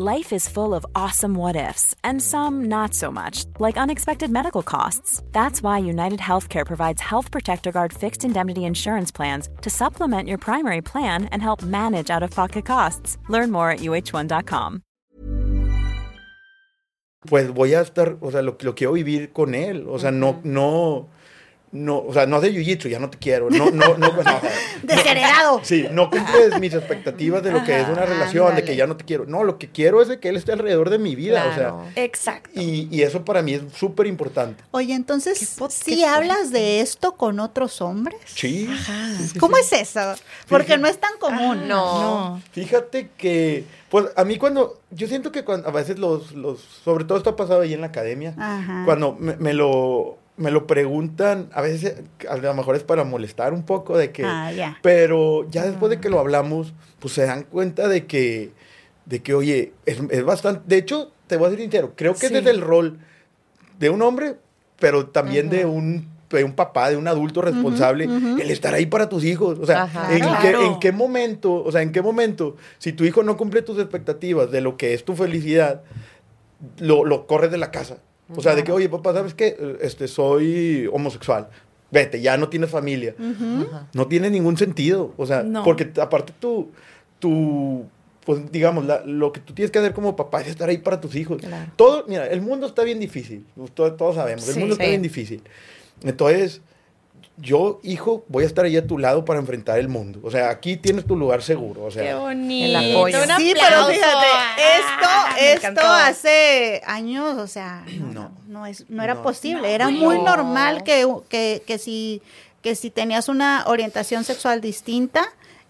Life is full of awesome what ifs, and some not so much, like unexpected medical costs. That's why United Healthcare provides Health Protector Guard fixed indemnity insurance plans to supplement your primary plan and help manage out of pocket costs. Learn more at uh1.com. pues voy a estar, o sea, lo, lo quiero vivir con él, o sea, no, no, no, o sea, no haces jiu-jitsu, ya no te quiero. No, no, no, pues, no. Desheredado. Sí, no cumples mis expectativas de lo que es una relación, de que ya no te quiero. No, lo que quiero es de que él esté alrededor de mi vida, Claro. o sea. Exacto. Y, y eso para mí es súper importante. Oye, entonces, po- ¿sí hablas de esto con otros hombres? Sí. sí, sí, ¿Cómo sí. es eso? Porque no es tan común. No. Fíjate que, pues a mí cuando, yo siento que cuando, a veces los, los, sobre todo esto ha pasado ahí en la academia, Ajá. cuando me, me lo, me lo preguntan, a veces a lo mejor es para molestar un poco de que, Ah, pero ya después de que lo hablamos, pues se dan cuenta de que, de que, oye, es, es bastante, de hecho, te voy a ser sincero, creo que Sí. es desde el rol de un hombre, pero también de un de un papá, de un adulto responsable, el estar ahí para tus hijos. O sea, Ajá. ¿en, Claro. qué, en qué momento, o sea, en qué momento, si tu hijo no cumple tus expectativas de lo que es tu felicidad, lo, lo corres de la casa? O sea, de que, oye, papá, ¿sabes qué? Este, soy homosexual. Vete, ya no tienes familia. No tiene ningún sentido. O sea, No. porque aparte tú, tú, pues digamos, la- lo que tú tienes que hacer como papá es estar ahí para tus hijos. Claro. Todo, mira, el mundo está bien difícil. Todos, todos sabemos, el Sí, mundo está bien difícil. Entonces, yo, hijo, voy a estar ahí a tu lado para enfrentar el mundo. O sea, aquí tienes tu lugar seguro. O sea, Qué bonito. El apoyo. Un Sí, pero fíjate, Ah, esto, esto hace años, o sea, no, No. es, no era No. posible. Era No. muy normal que, que, que si, que si tenías una orientación sexual distinta.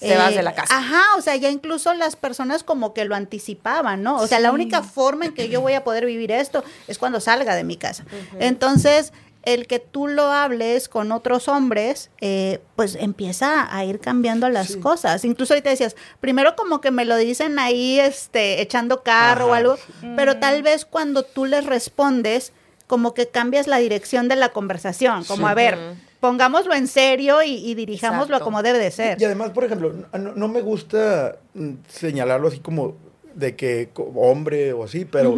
eh, Te vas de la casa. Ajá, o sea, ya incluso las personas como que lo anticipaban, ¿no? O sea, la única forma en que yo voy a poder vivir esto es cuando salga de mi casa. Entonces, el que tú lo hables con otros hombres, eh, pues empieza a ir cambiando las cosas. Incluso ahorita decías, primero como que me lo dicen ahí, este, echando carro o algo, sí. pero tal vez cuando tú les respondes, como que cambias la dirección de la conversación, como Sí. a ver, pongámoslo en serio y, y dirijámoslo Exacto. como debe de ser. Y además, por ejemplo, no, no me gusta mm, señalarlo así como de que hombre o así, pero,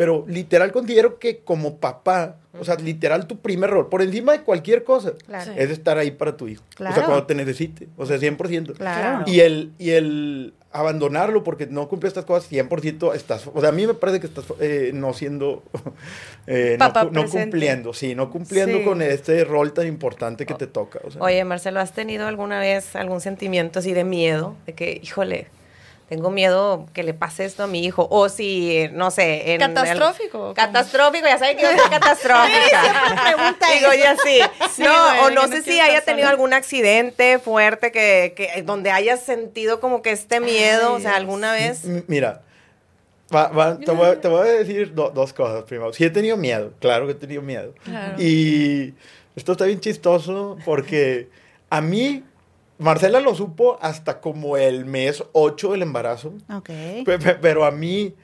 pero literal considero que como papá, o sea, literal tu primer rol, por encima de cualquier cosa, Claro. es estar ahí para tu hijo. O Claro. sea, cuando te necesite, o sea, 100%. Claro. Y el, y el abandonarlo porque no cumple estas cosas, 100% estás, o sea, a mí me parece que estás eh, no siendo, eh, no Papá no, presente. cumpliendo, sí, no cumpliendo Sí. con este rol tan importante que te toca. O sea. Oye, Marcelo, ¿has tenido alguna vez algún sentimiento así de miedo? De que, híjole, tengo miedo que le pase esto a mi hijo. O si, no sé. En ¿Catastrófico? el- catastrófico, ya saben que yo soy catastrófica. pregunta Digo, ya sí. Sí, no, o no sé si haya tenido sola. algún accidente fuerte que, que donde hayas sentido como que este miedo, o sea, alguna vez. M- Mira, va- va- te, voy, a- te voy a decir do- dos cosas. Primero, sí he tenido miedo, claro que he tenido miedo. Claro. Y esto está bien chistoso porque a mí, Marcela lo supo hasta como el mes 8 del embarazo. Ok. Pe- pe- Pero a mí,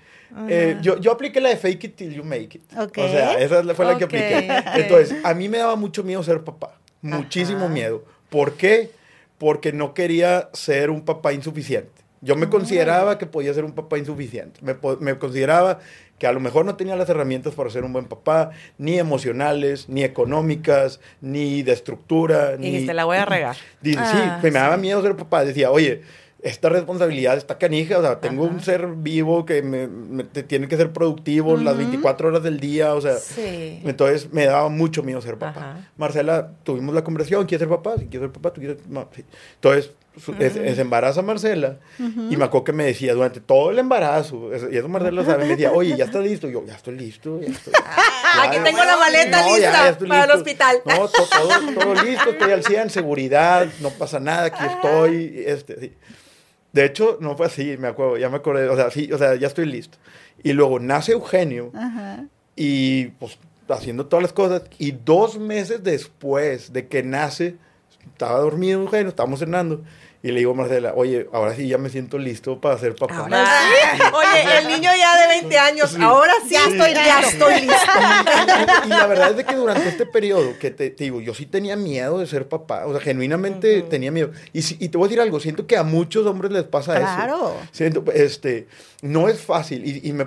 eh, yo, yo apliqué la de fake it till you make it. Ok. O sea, esa fue la que apliqué. Entonces, a mí me daba mucho miedo ser papá. Muchísimo miedo. ¿Por qué? Porque no quería ser un papá insuficiente. Yo me consideraba que podía ser un papá insuficiente. Me, consideraba que a lo mejor no tenía las herramientas para ser un buen papá, ni emocionales, ni económicas, ni de estructura. Y ni... dijiste, la voy a regar. Dice, Ah, sí, me daba miedo ser papá. Decía, oye, esta responsabilidad está canija, o sea, tengo un ser vivo que me, me- te- tiene que ser productivo las 24 horas del día, o sea, Sí. entonces me daba mucho miedo ser papá. Ajá. Marcela, tuvimos la conversación, ¿quieres ser papá? Si quieres ser papá, tú quieres no, sí. Entonces, es- se embaraza Marcela y me acuerdo que me decía durante todo el embarazo, y eso Marcela sabe, me decía, oye, ¿ya estás listo? Y yo, ya estoy listo, ya estoy. Ah, Aquí Ya, tengo la maleta no, ya, lista ya para el listo. hospital. No, to- todo, todo listo, estoy al 100, seguridad, no pasa nada, aquí estoy, este, sí. De hecho, no fue así, me acuerdo, ya me acordé, o sea, sí, o sea, ya estoy listo. Y luego nace Eugenio Ajá. y pues haciendo todas las cosas y dos meses después de que nace, estaba dormido Eugenio, estábamos cenando y le digo a Marcela, oye, ahora sí ya me siento listo para ser papá. Ahora sí. Oye, el niño ya de 20 años, Sí. ahora sí, Ya estoy ya listo. estoy listo. y, y la verdad es de que durante este periodo, que te, te digo, yo sí tenía miedo de ser papá, o sea, genuinamente tenía miedo. Y, y te voy a decir algo, siento que a muchos hombres les pasa Claro. eso. Siento, este, no es fácil, y, y me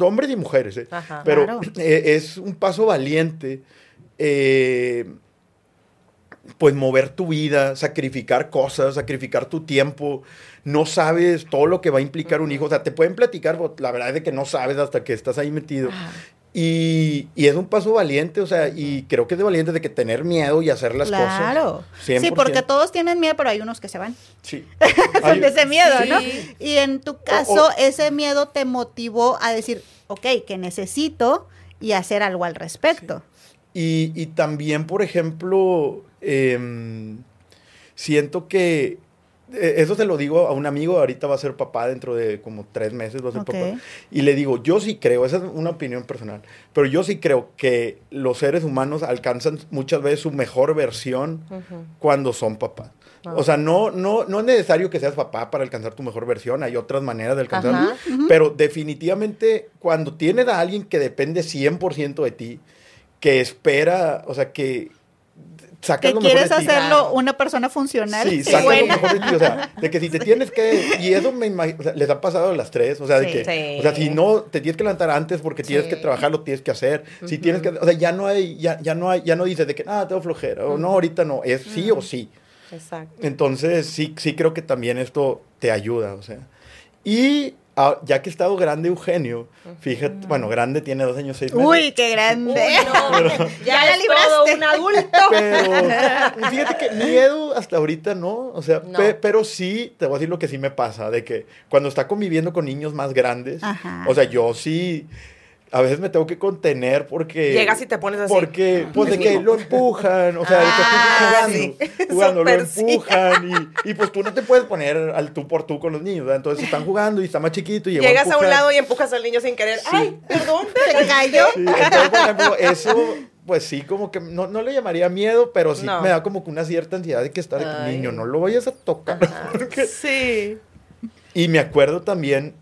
hombres y mujeres, ¿eh? Ajá. pero Claro. eh, es un paso valiente. eh, pues mover tu vida, sacrificar cosas, sacrificar tu tiempo. No sabes todo lo que va a implicar un hijo. O sea, te pueden platicar, pero la verdad es de que no sabes hasta que estás ahí metido. Y, y es un paso valiente, o sea, y creo que es de valiente de que tener miedo y hacer las cosas. Claro. Sí, 100%. porque todos tienen miedo, pero hay unos que se van. Sí. Son Hay- de ese miedo, Sí. ¿no? Y en tu caso, o- ese miedo te motivó a decir, ok, que necesito y hacer algo al respecto. Y, y también, por ejemplo, em, siento que eh, eso se lo digo a un amigo, ahorita va a ser papá dentro de como tres meses, va a ser papá. Y le digo, yo sí creo, esa es una opinión personal, pero yo sí creo que los seres humanos alcanzan muchas veces su mejor versión cuando son papás. O sea, no, no, no es necesario que seas papá para alcanzar tu mejor versión, hay otras maneras de alcanzarlo, Ajá. pero definitivamente cuando tienes a alguien que depende 100% de ti, que espera, o sea, que saca Que lo mejor quieres de ti. hacerlo una persona funcional. Sí, saca lo mejor de ti, o sea, de que si te tienes que, y eso me imagino, o sea, les ha pasado a las tres, o sea, de que, Sí. o sea, si no te tienes que levantar antes porque tienes que trabajar, lo tienes que hacer, si tienes que, o sea, ya no hay, ya, ya no hay, ya no dices de que, ah, tengo flojera, o no, ahorita no, es sí o sí. Exacto. Entonces, sí, sí creo que también esto te ayuda, o sea. Y ah, ya que he estado grande Eugenio, fíjate, bueno, grande tiene dos años, seis meses. Uy, qué grande. ya, la es todo libraste. un adulto. Pero fíjate que miedo hasta ahorita no, o sea, No. pe- pero sí, te voy a decir lo que sí me pasa, de que cuando está conviviendo con niños más grandes, Ajá. o sea, yo sí, a veces me tengo que contener porque... Llegas y te pones así. Porque, pues de que lo empujan, o sea, de que Ah, están sí. jugando, jugando, lo empujan y, y pues tú no te puedes poner al tú por tú con los niños, ¿verdad? Entonces están jugando y está más chiquito y Llegas a un lado y empujas al niño sin querer. Ay, perdón. Se cayó. Sí, entonces, por ejemplo, eso, pues sí, como que no, no le llamaría miedo, pero sí No. me da como que una cierta ansiedad de que está de que, Ay. niño, no lo vayas a tocar. porque- Sí. Y me acuerdo también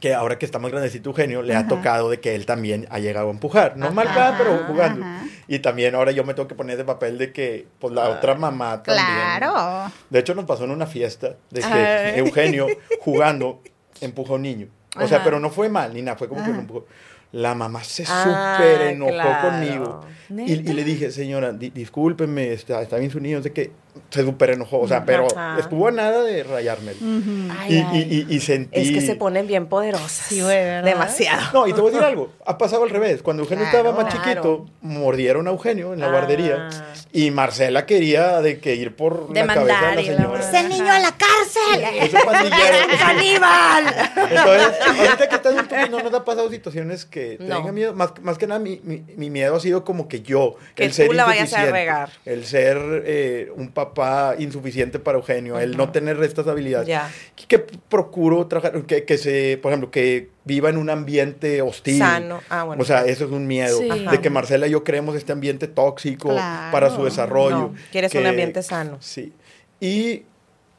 que ahora que está más grandecito Eugenio, le ha tocado de que él también ha llegado a empujar. No va, pero jugando. ajá. Y también ahora yo me tengo que poner de papel de que, pues la otra mamá también. Claro. De hecho, nos pasó en una fiesta de que Ay. Eugenio, jugando, empujó a un niño. O sea, Ajá. pero no fue mal ni nada, fue como que lo empujó. La mamá se Ah, súper enojó claro. conmigo. Y, y le dije, señora, di- discúlpeme, está, está bien su niño, de que se súper enojó. O sea, pero Ajá. estuvo a nada de rayarme. Ay, Y, ay. y- y- y sentí... Es que se ponen bien poderosas. Sí, güey, ¿verdad? Demasiado. No, y te voy a decir algo. Ha pasado al revés. Cuando Eugenio Claro. estaba más chiquito, mordieron a Eugenio en la Ah. guardería. Y Marcela quería de que ir por la cabeza de Demandar la señora. Ese niño a la cárcel. Ese pandillero. ¡Caníbal! Entonces, ahorita que estás pues, no nos ha pasado situaciones que te No. tengan miedo. Más, más que nada, mi, mi- mi miedo ha sido como que yo, Que el tú ser la vayas a regar. El ser eh, un papá insuficiente para Eugenio, el no tener estas habilidades. Ya. Que, que procuro trabajar, que, que se, por ejemplo, que viva en un ambiente hostil. Sano. Ah, bueno. O sea, eso es un miedo. Sí. De que Marcela y yo creemos este ambiente tóxico Claro. para su desarrollo. No, quieres un ambiente sano. Sí. Y,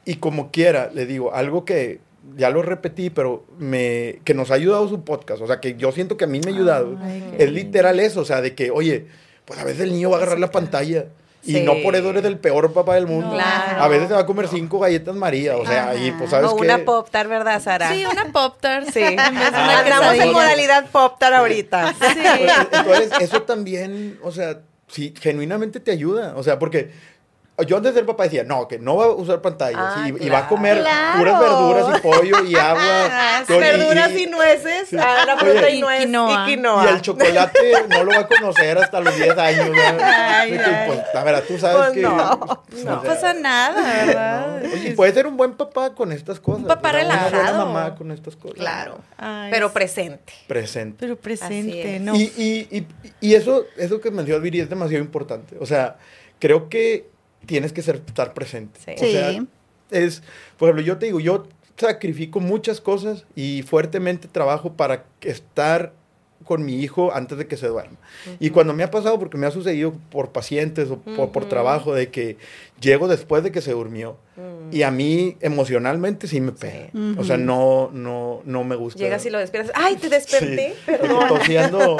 y como quiera, le digo, algo que ya lo repetí, pero me, que nos ha ayudado su podcast, o sea, que yo siento que a mí me ha ayudado, es literal eso, o sea, de que, oye, pues a veces el niño va a agarrar la pantalla. Y Sí. no por eso eres el peor papá del mundo. Claro. A veces se va a comer cinco galletas María. O sea, y pues sabes o que. una pop tart, ¿verdad, Sara? Sí, una pop tart. Sí. En Andamos en modalidad pop tart ahorita. Entonces, eso también, o sea, sí, genuinamente te ayuda. O sea, porque yo antes de ser papá decía, no, que no va a usar pantallas Ah, y, y va a comer Claro. puras verduras y pollo y agua. Ah, y- Verduras y- y nueces. Sí. ah, la Oye, fruta y y nuez quinoa. y quinoa. Y el chocolate no lo va a conocer hasta los 10 años. Ay, De que, ay. Pues, la verdad, tú sabes Pues que. no, o No sea, pasa nada, ¿verdad? Oye, puede ser un buen papá con estas cosas. Un papá o sea, Una buena relajado. mamá con estas cosas. Claro. Ay, Pero presente. Presente. Pero presente, es. ¿no? Y, y, y, y eso, eso que mencionó Viri es demasiado importante. O sea, creo que tienes que ser, estar presente. Sí. O sea, Sí. es, por ejemplo, yo te digo, yo sacrifico muchas cosas y fuertemente trabajo para estar con mi hijo antes de que se duerma. Y cuando me ha pasado, porque me ha sucedido por pacientes o por, por trabajo, de que llego después de que se durmió. Y a mí emocionalmente sí me pega. O sea, no, no, no me gusta. Llegas y lo despiertas. ¡Ay, te desperté! Sí. Perdón. Tosiendo.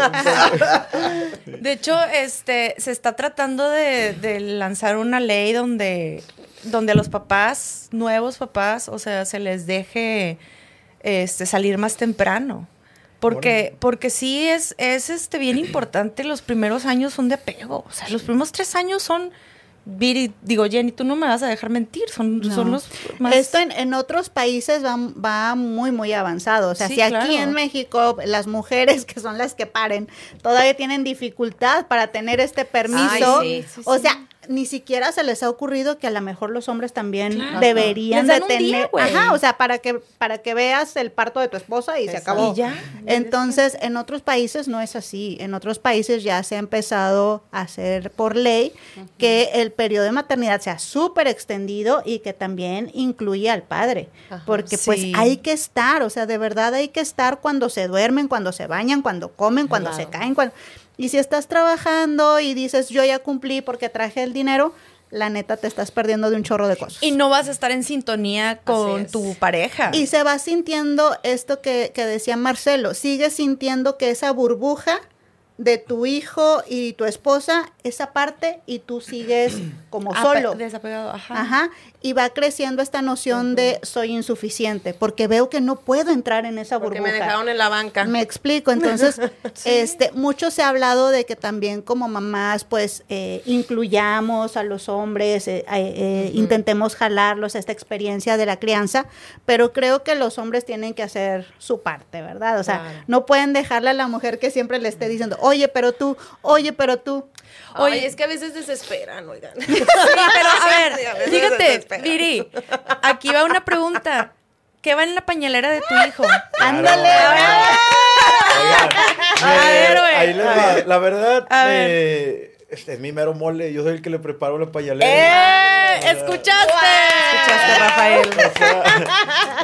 De hecho, este, se está tratando de, de lanzar una ley donde, donde a los papás, nuevos papás, o sea, se les deje este, salir más temprano. Porque, porque sí es, es este, bien importante, los primeros años son de apego. O sea, los primeros tres años son Viri, digo, Jenny, tú no me vas a dejar mentir, son, son los más... Esto en, en otros países va, va muy, muy avanzado. O sea, Sí, si aquí en México las mujeres, que son las que paren, todavía tienen dificultad para tener este permiso, Ay, sí, sí, o sea, ni siquiera se les ha ocurrido que a lo mejor los hombres también Claro. deberían de día, tener... Ajá, o sea, para que, para que veas el parto de tu esposa y se acabó. Y ya. Entonces, en otros países no es así. En otros países ya se ha empezado a hacer por ley que el periodo de maternidad sea súper extendido y que también incluya al padre. Porque pues hay que estar, o sea, de verdad hay que estar cuando se duermen, cuando se bañan, cuando comen, cuando se caen. Cuando... Y si estás trabajando y dices, yo ya cumplí porque traje el dinero, la neta te estás perdiendo de un chorro de cosas. Y no vas a estar en sintonía con tu pareja. Y se va sintiendo esto que, que decía Marcelo, sigues sintiendo que esa burbuja de tu hijo y tu esposa, esa parte, y tú sigues como Ape- solo. Desapegado, ajá. Ajá. Y va creciendo esta noción de soy insuficiente, porque veo que no puedo entrar en esa Porque burbuja. me dejaron en la banca. Me explico. Entonces, este, mucho se ha hablado de que también como mamás, pues, eh, incluyamos a los hombres, eh, eh, eh, intentemos jalarlos a esta experiencia de la crianza, pero creo que los hombres tienen que hacer su parte, ¿verdad? O sea, Claro. no pueden dejarle a la mujer que siempre le esté diciendo, oye, pero tú, oye, pero tú. Oye, es que a veces desesperan, oigan. Sí, pero a ver, Sí, a veces fíjate. Viri, aquí va una pregunta. ¿Qué va en la pañalera de tu hijo? Ándale. Oigan, A ver, güey. ahí les va. La verdad, A ver. eh, este es mi mero mole. Yo soy el que le preparo la pañalera. ¡Eh! ¿Escuchaste? Escuchaste, Rafael.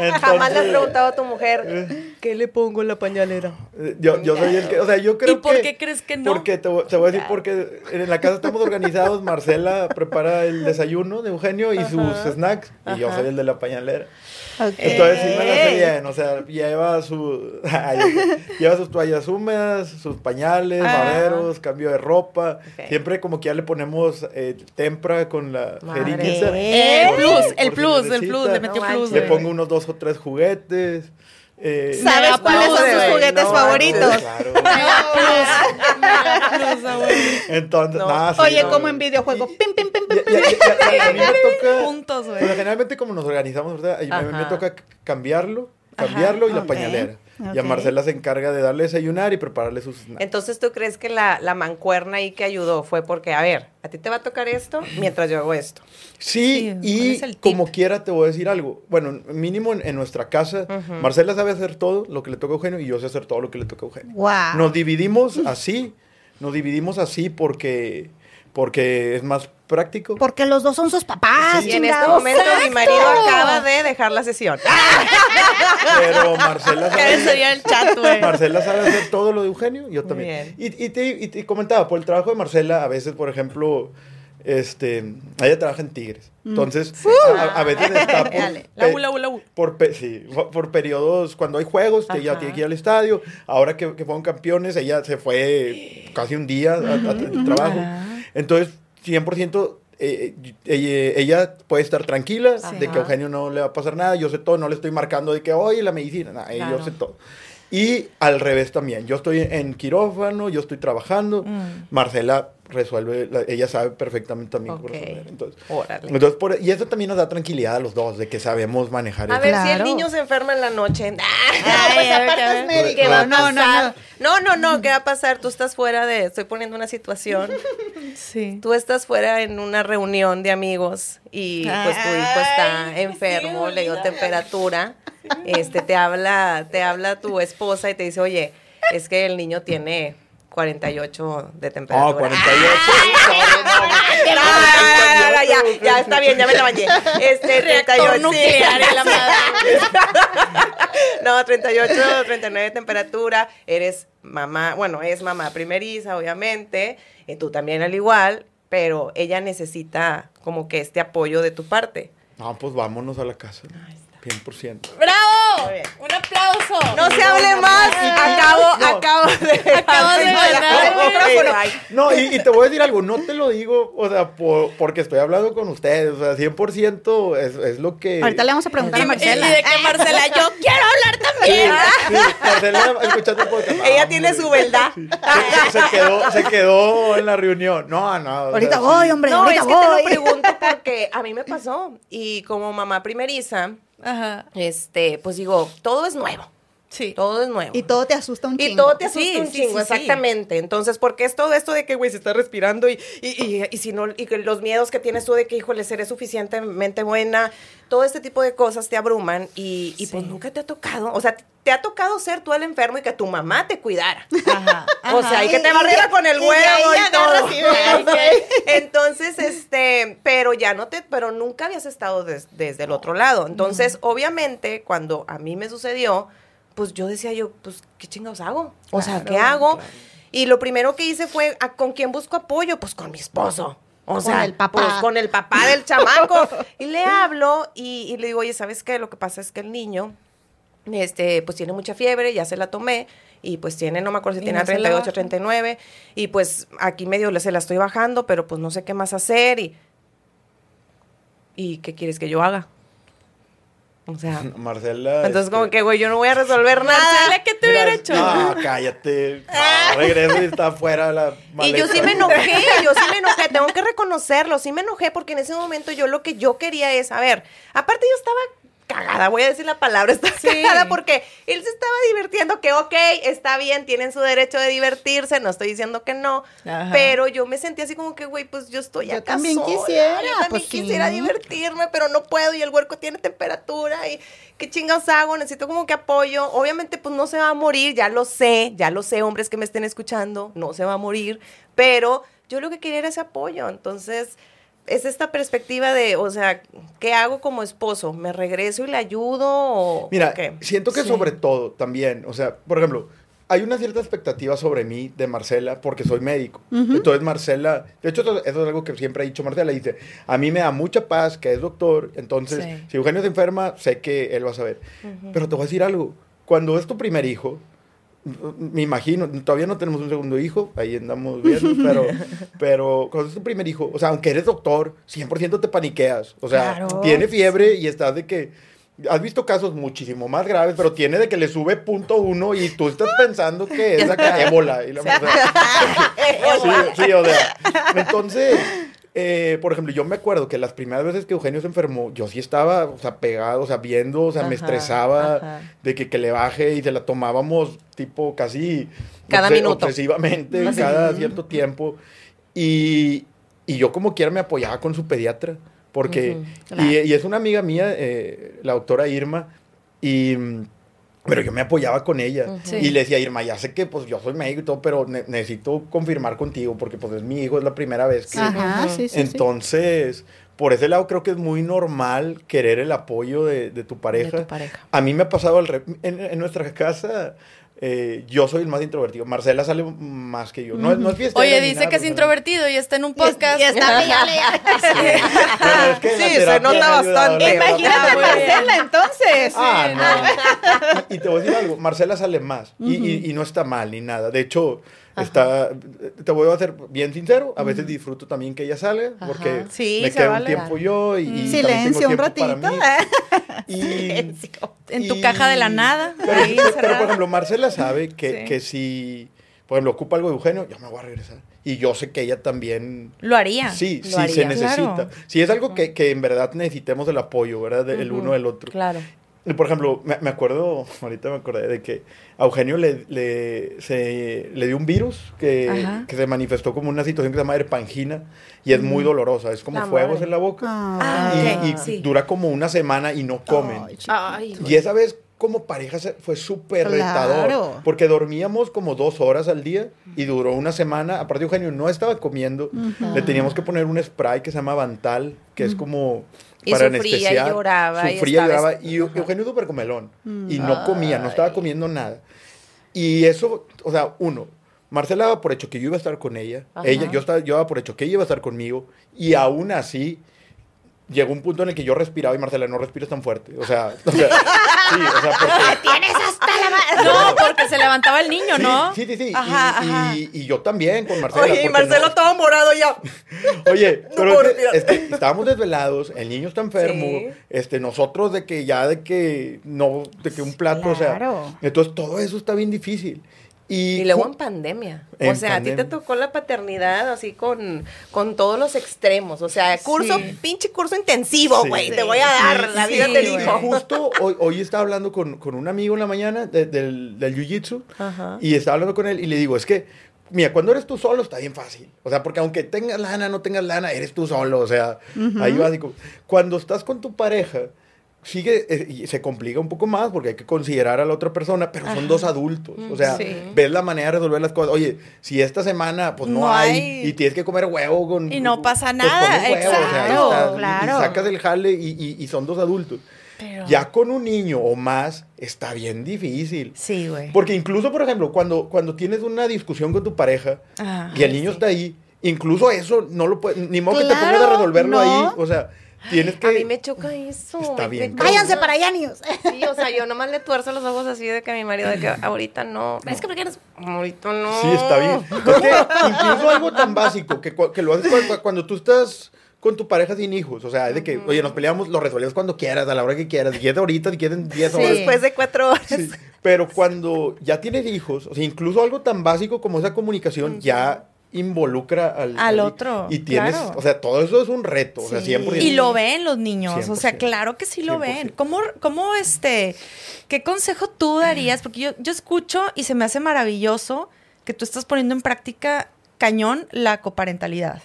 Entonces, Jamás le has preguntado a tu mujer, ¿qué le pongo en la pañalera? eh, Yo, yo soy el que, o sea, yo creo ¿Y por que- qué crees que no? Porque te, voy- te voy a decir porque en la casa estamos organizados. Marcela prepara el desayuno de Eugenio y sus snacks. Y yo soy el de la pañalera. Entonces sí me la sé bien, o sea, lleva su lleva sus toallas húmedas, sus pañales, Ah. maderos, cambio de ropa. Siempre como que ya le ponemos eh, tempra con la por si- plus, el plus, el plus, le metió No plus. Le pongo unos dos o tres juguetes. Eh, ¿Sabes Mega cuáles son sus juguetes no favoritos? Claro. Entonces, No. nada, sí, Oye, no. como en videojuego. Pim, pim, pim, pim, Ya- pim. ya- ya- ya- a mí me toca. Puntos, güey. Bueno, generalmente como nos organizamos, ¿verdad? A mí me toca cambiarlo, cambiarlo y la ok, Y a. Marcela se encarga de darle desayunar y prepararle sus snacks. Entonces, ¿tú crees que la, la mancuerna ahí que ayudó fue porque, a ver, a ti te va a tocar esto mientras yo hago esto? Sí, Sí, ¿cuál y como quiera te voy a decir algo. Bueno, mínimo en, en nuestra casa, Marcela sabe hacer todo lo que le toca a Eugenio y yo sé hacer todo lo que le toca a Eugenio. Wow. Nos dividimos así, nos dividimos así porque, porque es más práctico. Porque los dos son sus papás. Y en este momento mi marido acaba de dejar la sesión. Pero Marcela sabe, sería el chat, güey. Marcela sabe hacer todo lo de Eugenio, yo también. bien. Y, y te, y te comentaba, por el trabajo de Marcela, a veces, por ejemplo, este, ella trabaja en Tigres. Entonces, a, a veces está por. La U, la U, la U. por, pe- sí, por- periodos, cuando hay juegos, que ella tiene que ir al estadio. Ahora que, que fueron campeones, ella se fue casi un día a, a- al trabajo. Entonces, 100%... eh, ella, ella puede estar tranquila de que a Eugenio no le va a pasar nada, yo sé todo, no le estoy marcando de que, oye, la medicina, nada, eh, yo sé todo. Y al revés también, yo estoy en quirófano, yo estoy trabajando, Marcela resuelve, la- ella sabe perfectamente también cómo Ok. resolver. Entonces, Órale. entonces por- y eso también nos da tranquilidad a los dos, de que sabemos manejar A eso. ver, si el niño se enferma en la noche. Ah, pues Ay, médico. ¿Qué va a No, no, pasar? no. No, no, no, ¿qué va a pasar? Tú estás fuera de. Estoy poniendo una situación. Sí. Tú estás fuera en una reunión de amigos y pues tu hijo está enfermo, sí, le dio temperatura. Este te habla, te habla tu esposa y te dice, oye, es que el niño tiene 48 de temperatura. Ah, 48. No, no, no, no, ya, ya está bien, ya me la bañé. Este, 38. sí. nuclear en la madre. No, 38, 39 de temperatura. Eres mamá, bueno, es mamá primeriza, obviamente. Y tú también al igual, pero ella necesita como que este apoyo de tu parte. No, pues vámonos a la casa. 100%. ¡Bravo! Un aplauso. No se hable más. Acabo, acabo de. Acabo de ganar el micrófono. No, y, y te voy a decir algo, no te lo digo, o sea, por- porque estoy hablando con ustedes, o sea, 100% es, es lo que... Ahorita le vamos a preguntar Y, a y Marcela. de que Marcela, yo quiero hablar también. Sí, Marcela, escuchando el podcast. No, Ella tiene hombre. su verdad. Se, se quedó, se quedó en la reunión. No, no. o Ahorita sea, voy, hombre, No, es ahorita que te lo voy. pregunto porque a mí me pasó. Y como mamá primeriza, Ajá. este, pues digo, todo es nuevo. Sí. Todo es nuevo. Y todo te asusta un Y chingo. todo te asusta Sí, un sí, chingo, sí, sí. exactamente. Entonces, porque es todo esto de que, güey, se está respirando y, y, y, y si no, y que los miedos que tienes tú de que, híjole, seré suficientemente buena, todo este tipo de cosas te abruman y, y pues nunca te ha tocado, o sea, te ha tocado ser tú el enfermo y que tu mamá te cuidara. Ajá. O sea, y que te Y- barriera y- con el y huevo y, todo. y. Entonces, este, pero ya no te, pero nunca habías estado des- desde el otro lado. Entonces, obviamente, cuando a mí me sucedió, pues yo decía yo, pues, ¿qué chingados hago? O sea, ¿qué hago? Y lo primero que hice fue, ¿a- ¿con quién busco apoyo? Pues con mi esposo. O Con sea, el papá. pues, con el papá del chamaco. y le hablo y, y le digo, oye, ¿sabes qué? Lo que pasa es que el niño, este, pues tiene mucha fiebre, ya se la tomé, y pues tiene, no me acuerdo si Y tiene no se la 38, baja. 39, y pues aquí medio se la estoy bajando, pero pues no sé qué más hacer, y, ¿y qué quieres que yo haga? O sea, Marcela. entonces como este, que, güey, yo no voy a resolver nada. Marcela, ¿qué te mira, hubiera hecho? No, cállate. No, regreso y está afuera la Y yo sí me enojé, yo sí me enojé, tengo que reconocerlo, sí me enojé porque en ese momento yo lo que yo quería es, a ver, aparte yo estaba cagada, voy a decir la palabra, estaba cagada porque él se estaba divirtiendo, que ok, está bien, tienen su derecho de divertirse, no estoy diciendo que no, Ajá. pero yo me sentí así como que, güey, pues yo estoy Yo acá también sola, quisiera, yo también pues sí. quisiera divertirme, pero no puedo y el huerco tiene temperatura y qué chingados hago, necesito como que apoyo, obviamente pues no se va a morir, ya lo sé, ya lo sé, hombres que me estén escuchando, no se va a morir, pero yo lo que quería era ese apoyo, entonces es esta perspectiva de, o sea, ¿qué hago como esposo? ¿Me regreso y le ayudo o Mira, qué? siento que sobre todo también, o sea, por ejemplo, hay una cierta expectativa sobre mí de Marcela porque soy médico. Entonces Marcela, de hecho eso, eso es algo que siempre ha dicho Marcela, dice, a mí me da mucha paz que es doctor, entonces Sí. si Eugenio se enferma, sé que él va a saber. Pero te voy a decir algo, cuando es tu primer hijo, me imagino, todavía no tenemos un segundo hijo, ahí andamos viendo, pero, pero cuando es tu primer hijo, o sea, aunque eres doctor, 100% te paniqueas. O sea, Claro. tiene fiebre y estás de que... Has visto casos muchísimo más graves, pero tiene de que le sube punto uno y tú estás pensando que es acá ébola. Y la, o sea, sí, sí, o sea. Entonces, eh, por ejemplo, yo me acuerdo que las primeras veces que Eugenio se enfermó, yo sí estaba, o sea, pegado, o sea, viendo, o sea, me estresaba ajá. de que, que le baje y se la tomábamos tipo casi Cada minuto. obsesivamente, cada cierto tiempo. Y, y yo como quiera me apoyaba con su pediatra, porque, y, y es una amiga mía, eh, la doctora Irma, y... Pero yo me apoyaba con ella Sí. y le decía, Irma, ya sé que pues yo soy médico y todo, pero ne- necesito confirmar contigo porque pues es mi hijo, es la primera vez que... Ajá, sí, sí, sí. Entonces, por ese lado creo que es muy normal querer el apoyo de, de tu pareja. tu pareja. A mí me ha pasado al re- en, en nuestra casa, eh, yo soy el más introvertido. Marcela sale más que yo. No, es- no es fiestera Oye, dice nada, que es introvertido y está en un podcast. Y está es que la Sí, se nota bastante. Imagínate a muy bien. Marcela entonces. Ah, no. Y, y te voy a decir algo, Marcela sale más y, y- y no está mal ni nada. De hecho, está, te voy a ser bien sincero, a veces disfruto también que ella salga porque Sí, me quedo vale. un tiempo yo y, también Silencio, tengo un para ratito. mí. Y, En tu y- caja de la nada. Pero, ahí pero, por ejemplo, Marcela sabe que, Sí. que si, por ejemplo, ocupa algo de Eugenio, yo me voy a regresar. Y yo sé que ella también Lo haría. Sí, Lo sí, haría. se necesita. Claro. Si es algo que, que en verdad necesitemos el apoyo, ¿verdad? De- El uno del otro. Claro. Y, por ejemplo, me, me acuerdo, ahorita me acordé de que a Eugenio le, le, se, le dio un virus que, que se manifestó como una situación que se llama herpangina y es muy dolorosa. Es como La fuegos madre. en la boca Ah, y, y sí. dura como una semana y no comen. Ay, Y esa vez como pareja fue súper Claro. retador. Porque dormíamos como dos horas al día y duró una semana. Aparte Eugenio no estaba comiendo. Le teníamos que poner un spray que se llama Bantal, que es como Y para sufría y anestesiar. lloraba y Sufría y lloraba. es- Y Eu- Eugenio súper comelón. Y no comía, no estaba comiendo nada. Y eso, o sea, uno, Marcela daba por hecho que yo iba a estar con ella. ella yo, estaba, yo daba por hecho que ella iba a estar conmigo. Y aún así, llegó un punto en el que yo respiraba y Marcela, no respires tan fuerte. O sea, o sea, Sí, o sea, porque... Tienes hasta la No, porque se levantaba el niño, ¿no? Sí, sí, sí. y- Ajá, y, ajá. y yo también con Marcela. Oye, y porque Marcelo no- todo morado ya. Oye, No pero estábamos desvelados, el niño está enfermo, Sí. este, nosotros de que ya de que no, de que un plato, o sea, Claro. entonces todo eso está bien difícil. Y, Y luego en pandemia. En o sea, a ti te tocó la paternidad así con, con todos los extremos. O sea, curso, Sí. pinche curso intensivo, Sí. güey. Te voy a dar la vida sí, del güey. hijo. Justo hoy, hoy estaba hablando con, con un amigo en la mañana de- del, del jiu-jitsu y estaba hablando con él y le digo, es que, mira, cuando eres tú solo está bien fácil. O sea, porque aunque tengas lana, no tengas lana, eres tú solo. O sea, ahí básico. Cuando estás con tu pareja, sigue, eh, y se complica un poco más porque hay que considerar a la otra persona, pero son dos adultos. O sea, Sí. ves la manera de resolver las cosas. Oye, si esta semana pues no, No hay, hay. y tienes que comer huevo con... Y no pasa pues, nada, come huevo, o sea, ahí exacto, está. Y- claro. Y, sacas el jale y, y- y son dos adultos. Pero- Ya con un niño o más está bien difícil. Sí, güey. Porque incluso, por ejemplo, cuando, cuando tienes una discusión con tu pareja Ah, y el niño está ahí, incluso eso no lo puedes, ni modo que te Claro, pongas a resolverlo no. ahí. O sea, tienes que... A mí me choca eso. Está bien. Váyanse para allá, niños. Sí, o sea, yo nomás le tuerzo los ojos así de que a mi marido, de que ahorita no. Es que porque eres. Ahorita no. Sí, está bien. Es que incluso algo tan básico que, que lo haces cuando, cuando tú estás con tu pareja sin hijos. O sea, es de que, oye, nos peleamos, lo resolvemos cuando quieras, a la hora que quieras. Si quieres ahorita, si quieres en 10 Sí, horas. Después de cuatro horas. Sí, Pero cuando ya tienes hijos, o sea, incluso algo tan básico como esa comunicación ya involucra al, Al otro, Y tienes, claro. o sea, todo eso es un reto, o sea, Sí. 100%. Y lo ven los niños, o sea, 100%. claro que sí lo ven. 100%. ¿Cómo, cómo este, qué consejo tú darías? Porque yo, yo escucho y se me hace maravilloso que tú estás poniendo en práctica cañón la coparentalidad.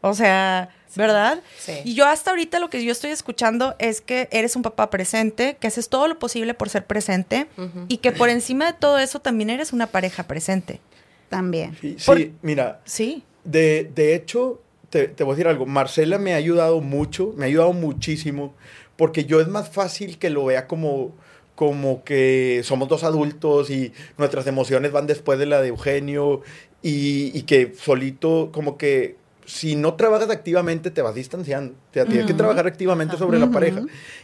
O sea, ¿verdad? Sí. Y yo hasta ahorita lo que yo estoy escuchando es que eres un papá presente, que haces todo lo posible por ser presente y que por encima de todo eso también eres una pareja presente. También. Sí, mira, Sí. de, de hecho, te, te voy a decir algo, Marcela me ha ayudado mucho, me ha ayudado muchísimo, porque yo es más fácil que lo vea como, como que somos dos adultos y nuestras emociones van después de la de Eugenio y, y que solito, como que si no trabajas activamente te vas distanciando. O sea, tienes que trabajar activamente sobre la pareja.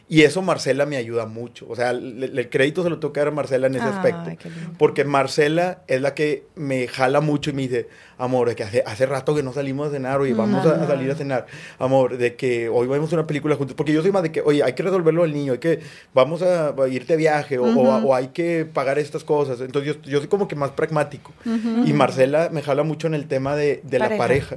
Y eso Marcela me ayuda mucho. O sea, el, el crédito se lo tengo que dar a Marcela en ese Ay, aspecto. Porque Marcela es la que me jala mucho y me dice, amor, de que hace, hace rato que no salimos a cenar, oye, vamos a, a salir a cenar. Amor, de que hoy vemos una película juntos. Porque yo soy más de que, oye, hay que resolverlo al niño, hay que, vamos a, a irte de viaje o, o- o hay que pagar estas cosas. Entonces yo, yo soy como que más pragmático. Y Marcela me jala mucho en el tema de, de la Pareja. pareja.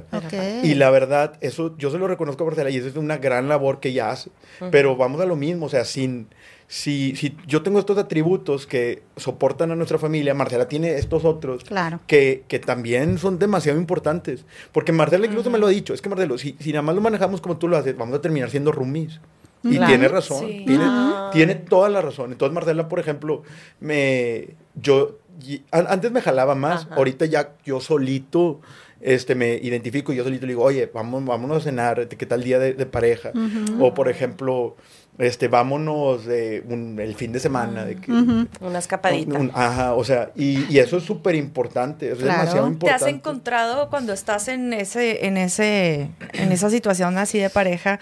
Y la verdad, eso yo se lo reconozco a Marcela y eso es una gran labor que ella hace. Pero vamos a lo mismo, o sea, sin, si, si yo tengo estos atributos que soportan a nuestra familia, Marcela tiene estos otros Claro. que, que también son demasiado importantes. Porque Marcela incluso me lo ha dicho, es que Marcelo, si, si nada más lo manejamos como tú lo haces, vamos a terminar siendo roomies. Y Claro. tiene razón, Sí. tiene, Ah. tiene toda la razón. Entonces Marcela, por ejemplo, me, yo, y- an- antes me jalaba más, Ajá. ahorita ya yo solito este, me identifico y yo solito le digo, oye, vamos, vámonos a cenar, ¿qué tal día de, de pareja? O, por ejemplo, este, vámonos de un- el fin de semana. De que, Una escapadita. un- ajá, o sea, y, y eso es súper importante, es Claro. demasiado ¿Te importante. has encontrado cuando estás en ese, en ese, en esa situación así de pareja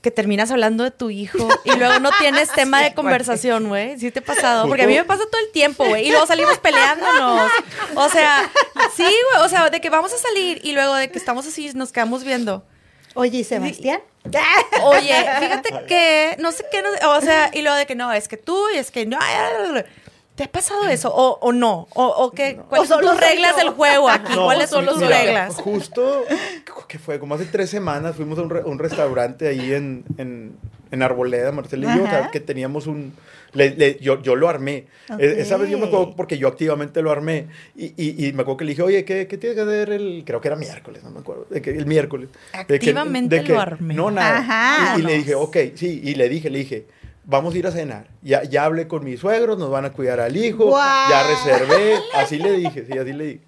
que terminas hablando de tu hijo y luego no tienes tema de conversación, güey? ¿Sí te ha pasado? Porque a mí me pasa todo el tiempo, güey, y luego salimos peleándonos. O sea, sí, güey, o sea, de que vamos a salir y luego de que estamos así nos quedamos viendo. Oye, ¿y Sebastián? Oye, fíjate que no sé qué, no- o sea, y luego de que no, es que tú y es que no. ¿Te ha pasado eso o, o no? ¿O, o qué, cuáles son soy reglas del juego aquí? No, ¿Cuáles son mira, reglas? Justo, que fue como hace tres semanas, fuimos a un, re- un restaurante ahí en, en, en Arboleda, Marcela y yo, o sea, que teníamos un... le- le- yo, yo lo armé. E- Esa vez yo me acuerdo porque yo activamente lo armé. Y, y, y me acuerdo que le dije, oye, ¿qué, qué tienes que hacer el... Creo que era miércoles, no me acuerdo. el miércoles. De que- Activamente lo armé. No, nada. Ajá. Y, y le dije, ok, sí. Y le dije, le dije, vamos a ir a cenar. Ya, ya hablé con mis suegros, nos van a cuidar al hijo. Ya reservé. Así le dije, sí, así le dije.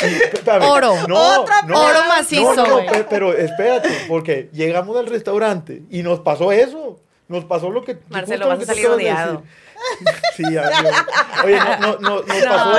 Espérame, Oro. Otra Oro macizo, no, no, güey. pe- pero espérate, porque llegamos al restaurante y nos pasó eso. Nos pasó lo que. Marcelo, vas a salir odiado. decir. Sí, amigo. Oye, no, no, no, nos pasó.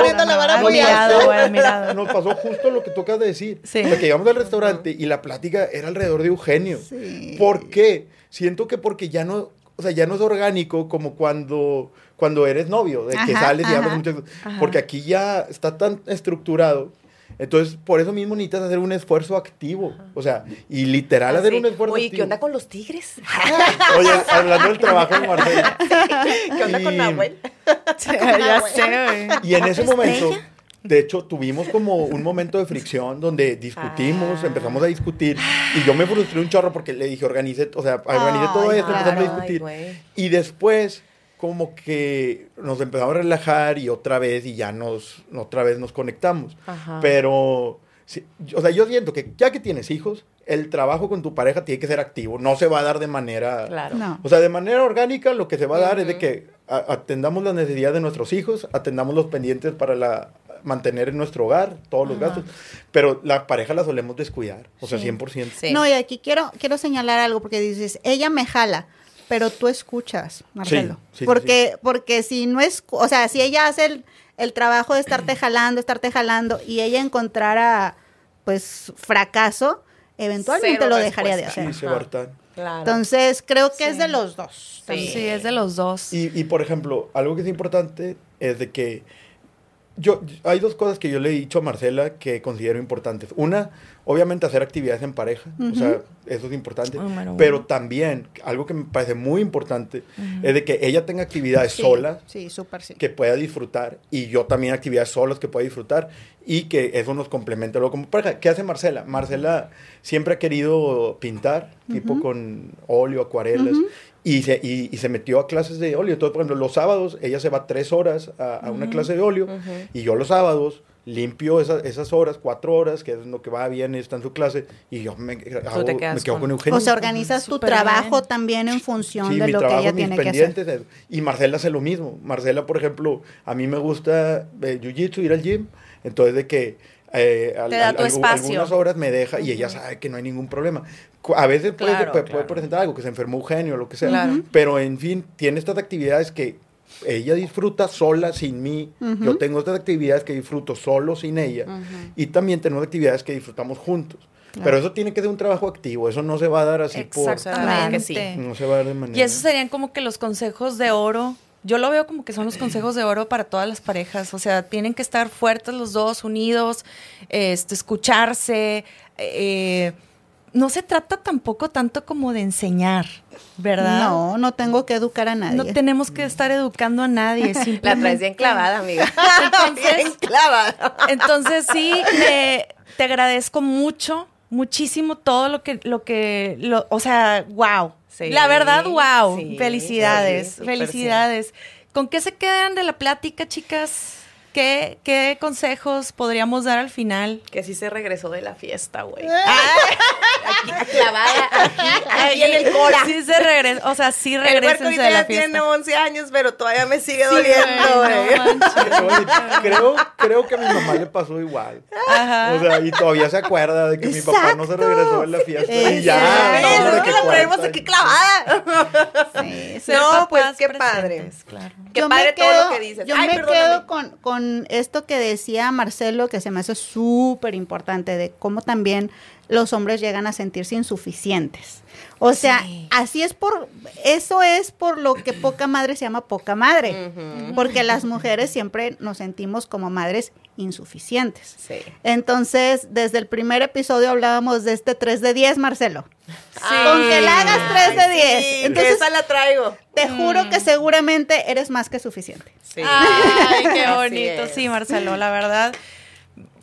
Nos pasó justo lo que tú acabas de decir. Sí. Porque llegamos al restaurante y la plática era alrededor de Eugenio. Sí. ¿Por qué? Siento que porque ya no. O sea, ya no es orgánico como cuando, cuando eres novio, de que Ajá, sales y ajá. hablas mucho. Porque aquí ya está tan estructurado. Entonces, por eso mismo necesitas hacer un esfuerzo activo. O sea, y literal hacer Así. un esfuerzo Oye, activo. ¿qué onda con los tigres? Oye, hablando del trabajo de Marcela. ¿Qué onda con Nahuel? ya sé, güey. Y en ese momento, de hecho, tuvimos como un momento de fricción donde discutimos, Ah. empezamos a discutir. Y yo me frustré un chorro porque le dije, organice, o sea, organice todo esto, empezamos a discutir. Ay, y después, como que nos empezamos a relajar y otra vez, y ya nos, otra vez nos conectamos. Ajá. Pero, sí, o sea, yo siento que ya que tienes hijos, el trabajo con tu pareja tiene que ser activo, no se va a dar de manera... Claro. No. O sea, de manera orgánica lo que se va a dar es de que atendamos las necesidades de nuestros hijos, atendamos los pendientes para la, mantener en nuestro hogar todos los gastos, pero la pareja la solemos descuidar, o sea, 100%. Sí. No, y aquí quiero, quiero señalar algo porque dices, ella me jala, pero tú escuchas, Marcelo. sí, sí, porque, porque si no es, o sea, si ella hace el, el trabajo de estarte jalando, estarte jalando, y ella encontrara, pues, fracaso, eventualmente Cero lo dejaría de hacer. Sí, se va a hartar. Claro. Entonces, creo que es de los dos. Sí. Sí, es de los dos. Y, y, por ejemplo, algo que es importante es de que yo, hay dos cosas que yo le he dicho a Marcela que considero importantes. Una, obviamente hacer actividades en pareja, o sea, eso es importante. Pero también, algo que me parece muy importante, es de que ella tenga actividades Sí, solas, Sí, súper sí. que pueda disfrutar, y yo también actividades solas que pueda disfrutar, y que eso nos complemente luego como pareja. ¿Qué hace Marcela? Marcela siempre ha querido pintar, tipo con óleo, acuarelas, y, se, y, y se metió a clases de óleo. Entonces, por ejemplo, los sábados ella se va tres horas a, a una clase de óleo, y yo los sábados limpio esas, esas horas, cuatro horas, que es lo que va bien está en su clase, y yo me, hago- te quedas me quedo con- con Eugenio. O sea, organizas tu trabajo bien. también en función Sí, de lo que trabajo, ella mis tiene que hacer. Y Marcela hace lo mismo. Marcela, por ejemplo, a mí me gusta eh, jiu-jitsu, ir al gym. Entonces, de que eh, al- al- algunas horas me deja y ella sabe que no hay ningún problema. A veces puede, puede, claro. puede presentar algo, que se enfermó Eugenio o lo que sea. Claro. Pero, en fin, tiene estas actividades que ella disfruta sola, sin mí. Yo tengo estas actividades que disfruto solo, sin ella. Y también tenemos actividades que disfrutamos juntos. Pero eso tiene que ser un trabajo activo. Eso no se va a dar así por... Exactamente. sí. No se va a dar de manera... Y esos serían como que los consejos de oro. Yo lo veo como que son los consejos de oro para todas las parejas. O sea, tienen que estar fuertes los dos, unidos, este, escucharse. eh, no se trata tampoco tanto como de enseñar, ¿verdad? No, no tengo que educar a nadie. No tenemos que estar educando a nadie. La traes simplemente- bien clavada, amiga. Entonces- bien clavada. Entonces sí, me- te agradezco mucho, muchísimo todo lo que, lo que, lo, o sea, wow. Sí, la verdad, wow. sí, felicidades, sí, felicidades. ¿Con qué se quedan de la plática, chicas? ¿Qué, ¿Qué consejos podríamos dar al final? Que sí se regresó de la fiesta, güey. aquí, clavada, aquí, aquí en el cora. Sí se regresa, o sea, sí El regresense ahorita de la ya tiene fiesta. 11 años, pero todavía me sigue Sí, doliendo, güey, no creo, creo que a mi mamá le pasó igual. Ajá. O sea, y todavía se acuerda de que mi papá no se regresó de la fiesta. Y ya, Exacto. no, de es que la cuenta. aquí clavada. Sí, No, pues, qué padre. Claro. Qué Yo padre me todo quedo- lo que dices. Yo Ay, me perdóname. quedo con, con esto que decía Marcelo, que se me hace súper importante, de cómo también los hombres llegan a sentirse insuficientes. O sea, Sí. así es por, eso es por lo que poca madre se llama poca madre, porque las mujeres siempre nos sentimos como madres insuficientes. Sí. Entonces, desde el primer episodio hablábamos de este 3 de 10, Marcelo. Sí. Con que la hagas 3 de 10. Sí, Entonces, esa la traigo. te juro que seguramente eres más que suficiente. Sí. Ay, qué bonito. Sí, Marcelo, la verdad,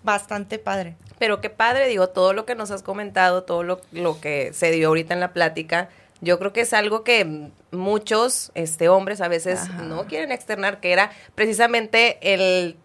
bastante padre. Pero qué padre, digo, todo lo que nos has comentado, todo lo, lo que se dio ahorita en la plática, yo creo que es algo que muchos este, hombres a veces Ajá. no quieren externar, que era precisamente el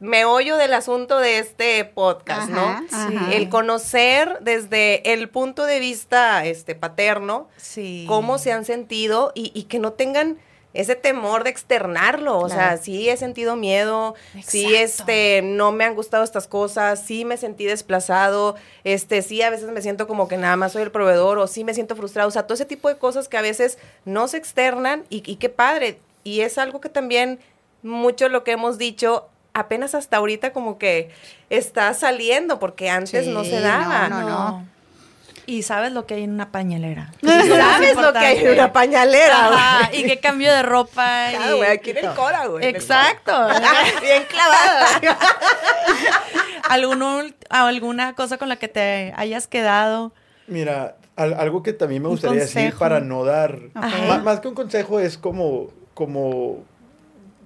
meollo del asunto de este podcast, ¿no? Ajá. El conocer desde el punto de vista este, paterno Sí. cómo se han sentido y, y que no tengan ese temor de externarlo. O sea, sí he sentido miedo, sí Exacto. este, no me han gustado estas cosas, sí me sentí desplazado, este, sí a veces me siento como que nada más soy el proveedor o sí me siento frustrado. O sea, todo ese tipo de cosas que a veces no se externan y, y qué padre. Y es algo que también mucho lo que hemos dicho apenas hasta ahorita como que está saliendo porque antes Sí, no se daba. no, no, no. Y sabes lo que hay en una pañalera. ¿Sabes lo que hay en una pañalera? Ajá, y qué cambio de ropa. Claro, y- güey, aquí en el Cora, güey. Exacto. Bien clavada. ¿Algún, ¿Alguna cosa con la que te hayas quedado? Mira, al- algo que también me gustaría decir para no dar, ma- más, que un consejo es como, como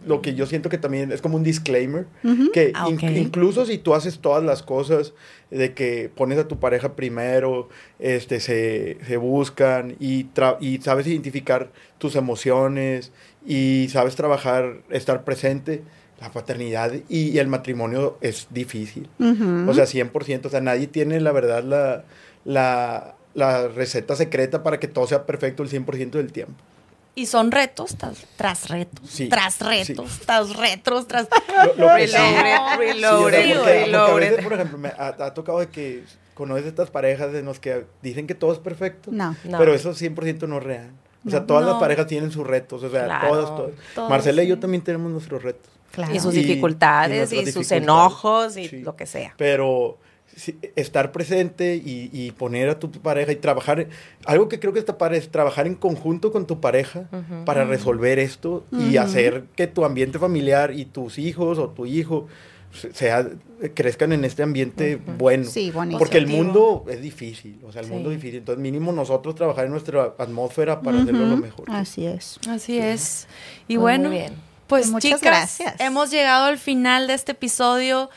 lo que yo siento que también es como un disclaimer, que Ah, in- incluso si tú haces todas las cosas de que pones a tu pareja primero, este, se, se buscan y, tra- y sabes identificar tus emociones y sabes trabajar, estar presente, la paternidad y, y el matrimonio es difícil. O sea, 100%. O sea, nadie tiene, la verdad, la, la, la receta secreta para que todo sea perfecto el 100% del tiempo. Y son retos tras, tras retos, Sí, tras sí. retos, tras retos, tras... Lo, lo que sí- Reloaded, Sí, reloaded, o sea, porque- porque a reloaded. veces, por ejemplo, me ha, ha tocado de que conoces estas parejas en los que dicen que todo es perfecto, No. No. pero eso 100% no es real. O sea, todas No. las parejas tienen sus retos, o sea, Claro, todas, todas. todos, Marcela y yo también tenemos nuestros retos. Claro. Y sus Y- y dificultades y, sus dificultades. enojos y Sí. lo que sea. Pero estar presente y, y poner a tu pareja y trabajar, algo que creo que está padre es trabajar en conjunto con tu pareja para resolver esto y hacer que tu ambiente familiar y tus hijos o tu hijo se- sea, crezcan en este ambiente bueno. Sí, bonito. Porque el mundo es difícil, o sea, el Sí. mundo es difícil. Entonces, mínimo nosotros trabajar en nuestra atmósfera para hacerlo lo mejor. Así es. Así es. Y Pues bueno, muy bien. pues Muchas chicas, gracias. hemos llegado al final de este episodio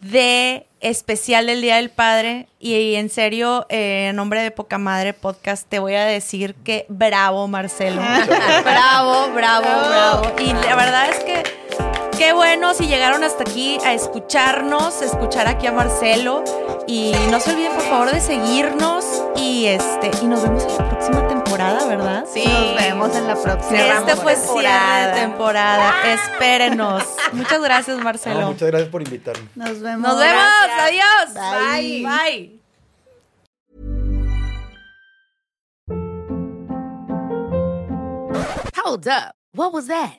de especial del Día del Padre. Y en serio, eh, en nombre de Poca Madre Podcast, te voy a decir que bravo, Marcelo. bravo, bravo, bravo. Y la verdad es que qué bueno si llegaron hasta aquí a escucharnos, escuchar aquí a Marcelo. Y no se olviden por favor de seguirnos. Y este y nos vemos en la próxima temporada, ¿verdad? Sí. Nos vemos en la próxima. Este fue cierre temporada. de temporada. Espérenos. Muchas gracias, No, Marcelo. muchas gracias por invitarme. Nos vemos. Nos vemos. Adiós. Bye. Bye. Hold up. What was that?